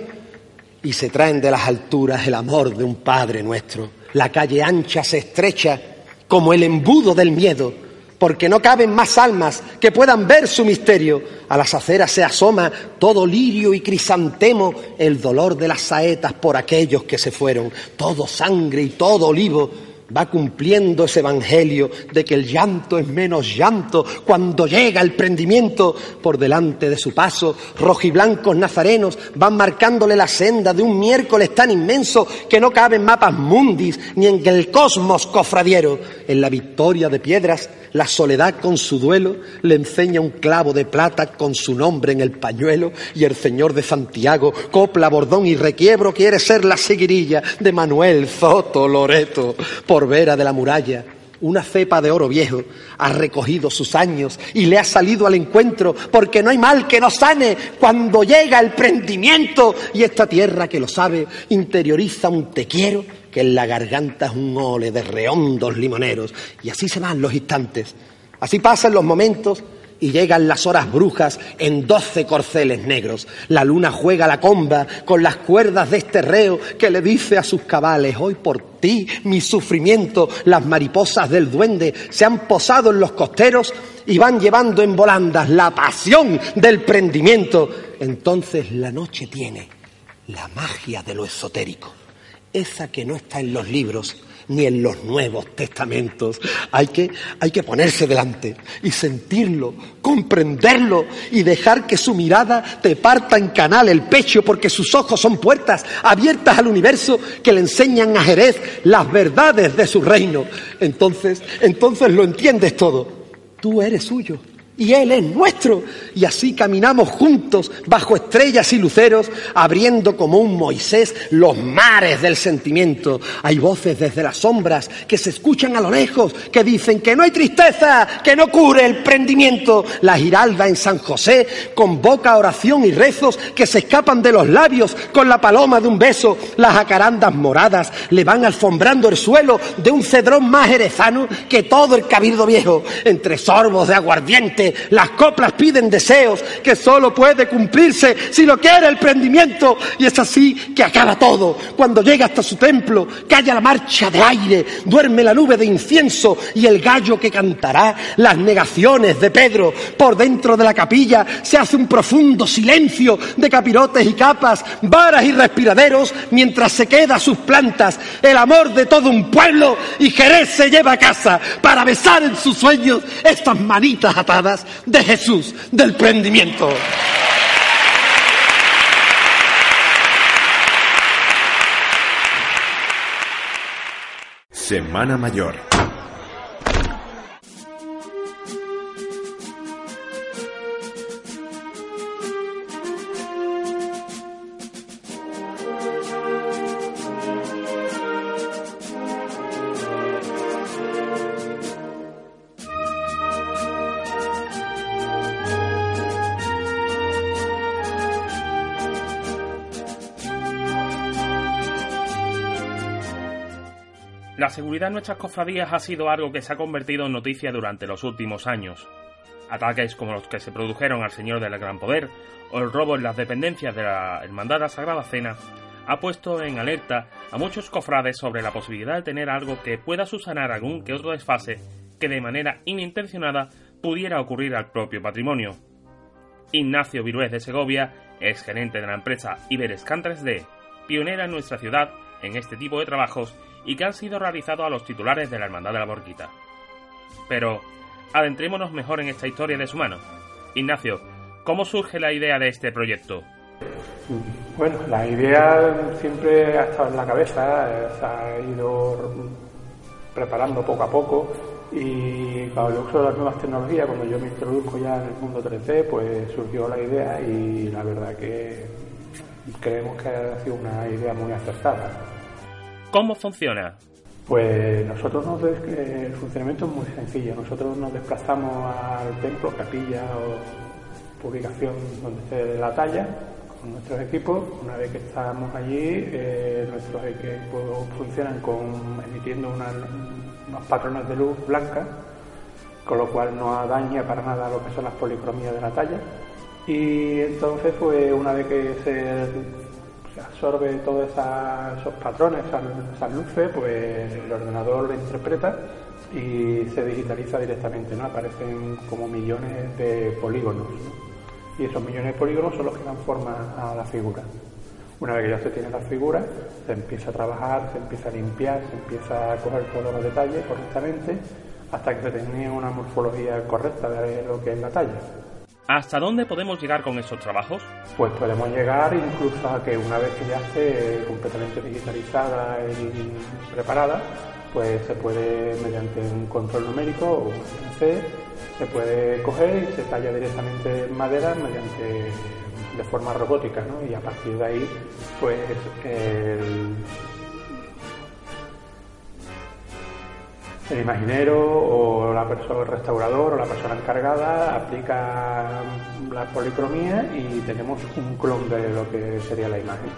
y se traen de las alturas el amor de un Padre nuestro. La calle ancha se estrecha como el embudo del miedo, porque no caben más almas que puedan ver su misterio. A las aceras se asoma todo lirio y crisantemo, el dolor de las saetas por aquellos que se fueron, todo sangre y todo olivo va cumpliendo ese evangelio de que el llanto es menos llanto cuando llega el prendimiento por delante de su paso. Rojiblancos nazarenos van marcándole la senda de un miércoles tan inmenso que no caben mapas mundis ni en el cosmos cofradiero. En la victoria de piedras, la soledad con su duelo le enseña un clavo de plata con su nombre en el pañuelo y el señor de Santiago, copla, bordón y requiebro quiere ser la seguirilla de Manuel Zoto Loreto vera de la muralla. Una cepa de oro viejo ha recogido sus años y le ha salido al encuentro, porque no hay mal que no sane cuando llega el prendimiento y esta tierra que lo sabe interioriza un te quiero que en la garganta es un ole de rehondos limoneros. Y así se van los instantes, así pasan los momentos y llegan las horas brujas en doce corceles negros. La luna juega la comba con las cuerdas de este reo que le dice a sus cabales, hoy por ti mi sufrimiento, las mariposas del duende se han posado en los costeros y van llevando en volandas la pasión del prendimiento. Entonces la noche tiene la magia de lo esotérico, esa que no está en los libros, ni en los Nuevos Testamentos. Hay que, hay que ponerse delante y sentirlo, comprenderlo y dejar que su mirada te parta en canal el pecho porque sus ojos son puertas abiertas al universo que le enseñan a Jerez las verdades de su reino. Entonces, entonces lo entiendes todo. Tú eres suyo y Él es nuestro. Y así caminamos juntos bajo estrellas y luceros, abriendo como un Moisés los mares del sentimiento. Hay voces desde las sombras que se escuchan a lo lejos, que dicen que no hay tristeza, que no cure el prendimiento. La giralda en San José convoca oración y rezos que se escapan de los labios con la paloma de un beso. Las jacarandas moradas le van alfombrando el suelo de un cedrón más jerezano que todo el cabildo viejo, entre sorbos de aguardiente las coplas piden deseos que solo puede cumplirse si lo quiere el prendimiento. Y es así que acaba todo. Cuando llega hasta su templo, calla la marcha de aire, duerme la nube de incienso y el gallo que cantará las negaciones de Pedro. Por dentro de la capilla se hace un profundo silencio de capirotes y capas, varas y respiraderos, mientras se queda sus plantas el amor de todo un pueblo y Jerez se lleva a casa para besar en sus sueños estas manitas atadas de Jesús del prendimiento. Semana Mayor. La seguridad en nuestras cofradías ha sido algo que se ha convertido en noticia durante los últimos años. Ataques como los que se produjeron al Señor del Gran Poder o el robo en las dependencias de la Hermandad de Sagrada Cena ha puesto en alerta a muchos cofrades sobre la posibilidad de tener algo que pueda subsanar algún que otro desfase que de manera inintencionada pudiera ocurrir al propio patrimonio. Ignacio Virués de Segovia es gerente de la empresa Iberes 3D, pionera en nuestra ciudad en este tipo de trabajos y que han sido realizados a los titulares de la Hermandad de la Borquita. Pero, adentrémonos mejor en esta historia de su mano. Ignacio, ¿cómo surge la idea de este proyecto? Bueno, la idea siempre ha estado en la cabeza, se ha ido preparando poco a poco y con el uso de las nuevas tecnologías, cuando yo me introduzco ya en el mundo 3D, pues surgió la idea y la verdad que creemos que ha sido una idea muy acertada. ¿Cómo funciona? Pues nosotros nos el funcionamiento es muy sencillo. Nosotros nos desplazamos al templo, capilla o publicación donde esté la talla con nuestros equipos. Una vez que estamos allí, eh, nuestros equipos funcionan con emitiendo unos patrones de luz blanca, con lo cual no daña para nada lo que son las policromías de la talla. Y entonces, pues una vez que se absorbe todos esos patrones, esas, luces, pues el ordenador lo interpreta y se digitaliza directamente, ¿no? Aparecen como millones de polígonos. Y esos millones de polígonos son los que dan forma a la figura. Una vez que ya se tiene la figura, se empieza a trabajar, se empieza a limpiar, se empieza a coger todos los detalles correctamente hasta que se tenga una morfología correcta de lo que es la talla. ¿Hasta dónde podemos llegar con esos trabajos? Pues podemos llegar incluso a que una vez que ya esté completamente digitalizada y preparada, pues se puede, mediante un control numérico o un CNC, se puede coger y se talla directamente en madera mediante de forma robótica, ¿no? Y a partir de ahí, pues el, el imaginero o la persona, el restaurador o la persona encargada aplica la policromía y tenemos un clon de lo que sería la imagen.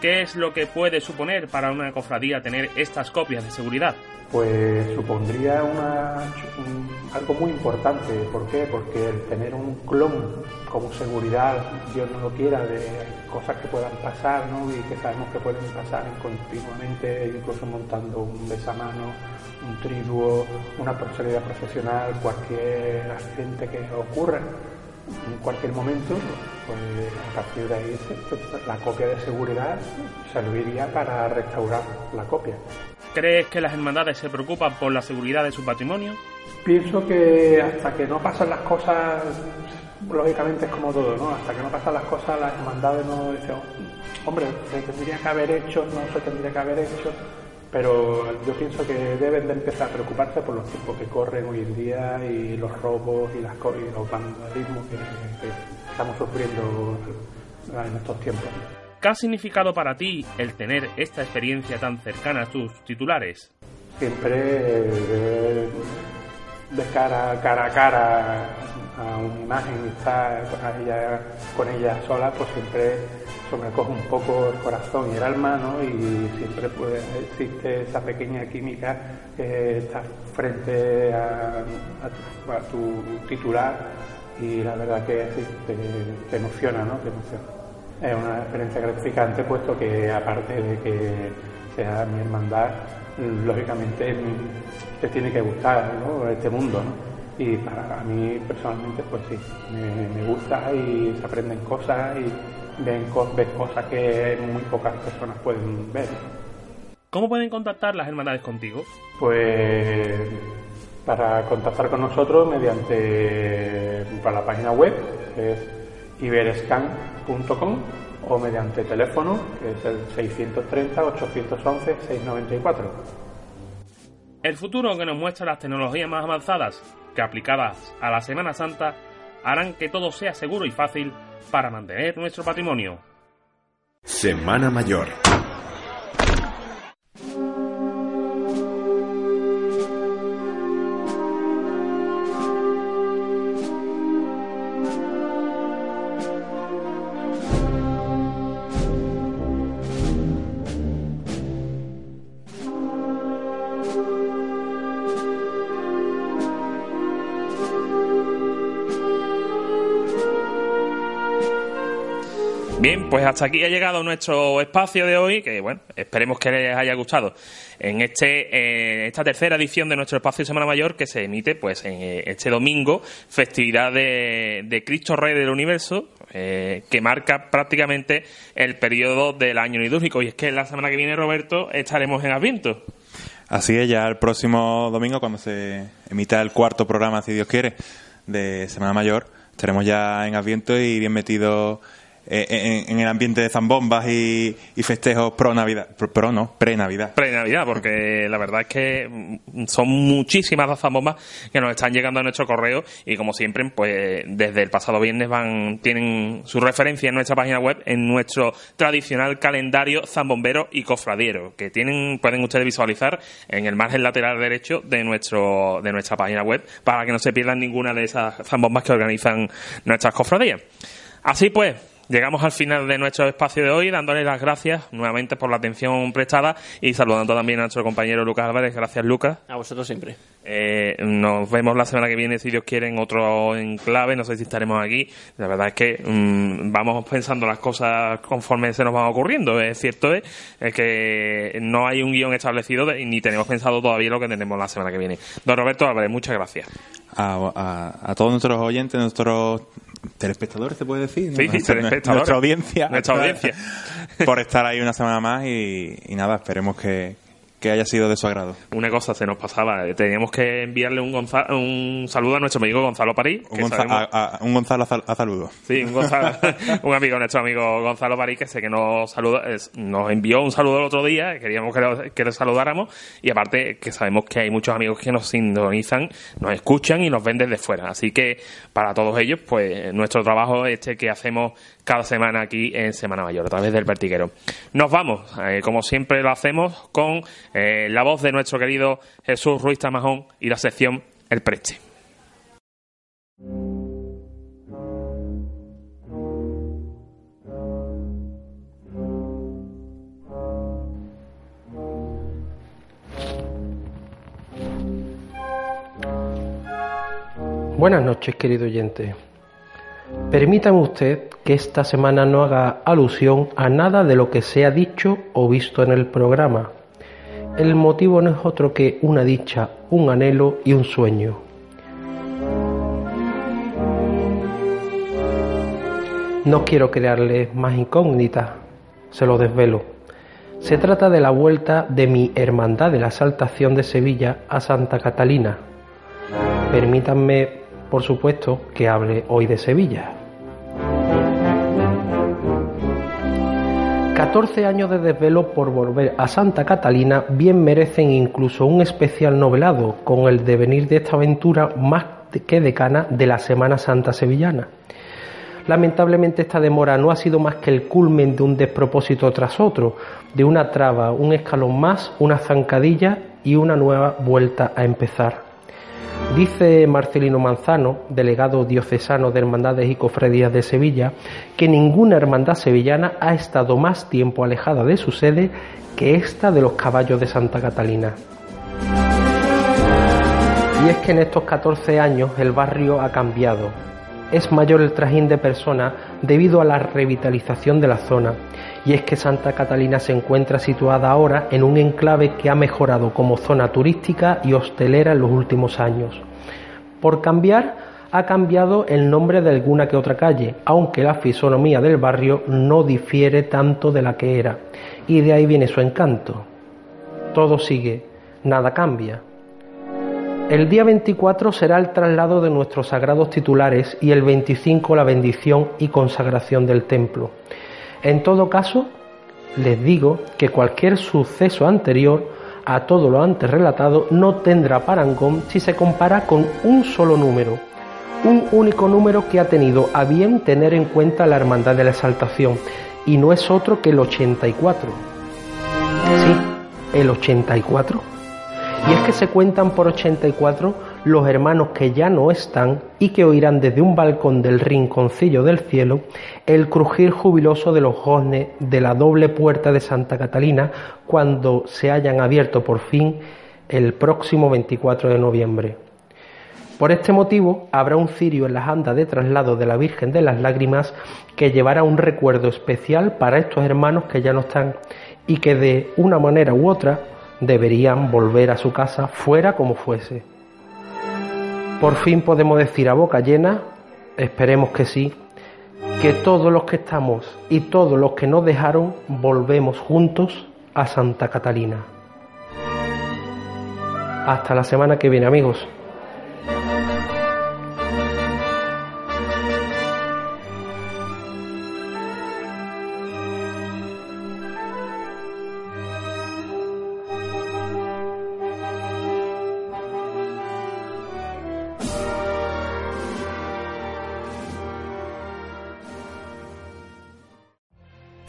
¿Qué es lo que puede suponer para una cofradía tener estas copias de seguridad? Pues supondría una, algo muy importante. ¿Por qué? Porque el tener un clon como seguridad, Dios no lo quiera, de cosas que puedan pasar ¿no? y que sabemos que pueden pasar continuamente, incluso montando un besamano un triduo, una personalidad profesional, cualquier accidente que ocurra en cualquier momento, pues a partir de ahí la copia de seguridad serviría para restaurar la copia. ¿Crees que las hermandades se preocupan por la seguridad de su patrimonio? Pienso que hasta que no pasan las cosas, lógicamente es como todo, ¿no? Hasta que no pasan las cosas, las hermandades no dicen, hombre, se tendría que haber hecho, no se tendría que haber hecho, pero yo pienso que deben de empezar a preocuparse por los tiempos que corren hoy en día y los robos y, las, y los vandalismos que, que estamos sufriendo en estos tiempos. ¿Qué ha significado para ti el tener esta experiencia tan cercana a tus titulares? Siempre de, de cara, cara a cara a una imagen y estar con ella, con ella sola, pues siempre sobrecoge un poco el corazón y el alma, ¿no? Y siempre pues, existe esa pequeña química que está frente a, tu, titular y la verdad que te, emociona, ¿no? Te emociona. Es una experiencia gratificante, puesto que aparte de que sea mi hermandad, lógicamente te tiene que gustar ¿no? este mundo. ¿no? Y para mí personalmente, pues sí, me, gusta y se aprenden cosas ven, ves cosas que muy pocas personas pueden ver. ¿Cómo pueden contactar las hermandades contigo? Pues para contactar con nosotros mediante para la página web, que es iberescan.com o mediante teléfono, que es el 630-811-694. El futuro que nos muestra las tecnologías más avanzadas, que aplicadas a la Semana Santa, harán que todo sea seguro y fácil para mantener nuestro patrimonio. Semana Mayor. Pues hasta aquí ha llegado nuestro espacio de hoy, que bueno, esperemos que les haya gustado. En este, eh, esta tercera edición de nuestro espacio Semana Mayor, que se emite pues en eh, este domingo, festividad de, de Cristo Rey del Universo, eh, que marca prácticamente el periodo del año litúrgico. Y es que la semana que viene, Roberto, estaremos en Adviento. Así es, ya el próximo domingo, cuando se emita el cuarto programa, si Dios quiere, de Semana Mayor, estaremos ya en Adviento y bien metidos en, en el ambiente de zambombas y, festejos pro Navidad, pro, no, pre Navidad. Pre-Navidad, porque la verdad es que son muchísimas las zambombas que nos están llegando a nuestro correo y como siempre, pues desde el pasado viernes van tienen su referencia en nuestra página web en nuestro tradicional calendario zambombero y cofradiero, que tienen pueden ustedes visualizar en el margen lateral derecho de nuestro de nuestra página web para que no se pierdan ninguna de esas zambombas que organizan nuestras cofradías. Así pues, Llegamos al final de nuestro espacio de hoy, dándoles las gracias nuevamente por la atención prestada y saludando también a nuestro compañero Lucas Álvarez. Gracias, Lucas. A vosotros siempre. Eh, nos vemos la semana que viene, si Dios quiere, en otro enclave. No sé si estaremos aquí. La verdad es que mmm, vamos pensando las cosas conforme se nos van ocurriendo. Es cierto es, es que no hay un guion establecido de, ni tenemos pensado todavía lo que tenemos la semana que viene. Don Roberto Álvarez, muchas gracias. A, a, a todos nuestros oyentes, nuestros telespectadores, se puede decir. Sí, sí, telespectadores. Nuestra audiencia. Nuestra audiencia. por estar ahí una semana más y, y nada, esperemos que, que haya sido de su agrado. Una cosa se nos pasaba, teníamos que enviarle un, Gonza- un saludo a nuestro amigo Gonzalo París. Un, que Gonza- sabemos- a, a- un Gonzalo a, a saludo. Sí, un, Gonzalo- un amigo, nuestro amigo Gonzalo París, que sé que nos, saluda, es- nos envió un saludo el otro día, queríamos que, lo- que le saludáramos, y aparte que sabemos que hay muchos amigos que nos sintonizan, nos escuchan y nos ven desde fuera. Así que para todos ellos, pues nuestro trabajo este que hacemos cada semana aquí en Semana Mayor, a través del Vertiguero. Nos vamos, eh, como siempre lo hacemos, con eh, la voz de nuestro querido Jesús Ruiz Tamajón y la sección El Preche. Buenas noches, querido oyente. Permítame usted que esta semana no haga alusión a nada de lo que se ha dicho o visto en el programa. El motivo no es otro que una dicha, un anhelo y un sueño. No quiero crearles más incógnitas, se lo desvelo. Se trata de la vuelta de mi Hermandad de la Exaltación de Sevilla a Santa Catalina. Permítanme, por supuesto, que hable hoy de Sevilla. 14 años de desvelo por volver a Santa Catalina bien merecen incluso un especial novelado con el devenir de esta aventura más que decana de la Semana Santa Sevillana. Lamentablemente esta demora no ha sido más que el culmen de un despropósito tras otro, de una traba, un escalón más, una zancadilla y una nueva vuelta a empezar. Dice Marcelino Manzano, delegado diocesano de Hermandades y Cofradías de Sevilla, que ninguna hermandad sevillana ha estado más tiempo alejada de su sede que esta de los caballos de Santa Catalina. Y es que en estos 14 años el barrio ha cambiado. Es mayor el trajín de personas debido a la revitalización de la zona. Y es que Santa Catalina se encuentra situada ahora en un enclave que ha mejorado como zona turística y hostelera en los últimos años. Por cambiar, ha cambiado el nombre de alguna que otra calle, aunque la fisonomía del barrio no difiere tanto de la que era, y de ahí viene su encanto. Todo sigue, nada cambia. El día 24 será el traslado de nuestros sagrados titulares y el 25 la bendición y consagración del templo. En todo caso, les digo que cualquier suceso anterior a todo lo antes relatado no tendrá parangón si se compara con un solo número, un único número que ha tenido a bien tener en cuenta la Hermandad de la Exaltación, y no es otro que el 84. Sí, el 84. Y es que se cuentan por 84 los hermanos que ya no están y que oirán desde un balcón del rinconcillo del cielo el crujir jubiloso de los goznes de la doble puerta de Santa Catalina cuando se hayan abierto por fin el próximo 24 de noviembre. Por este motivo habrá un cirio en las andas de traslado de la Virgen de las Lágrimas que llevará un recuerdo especial para estos hermanos que ya no están y que de una manera u otra deberían volver a su casa fuera como fuese. Por fin podemos decir a boca llena, esperemos que sí, que todos los que estamos y todos los que nos dejaron volvemos juntos a Santa Catalina. Hasta la semana que viene amigos.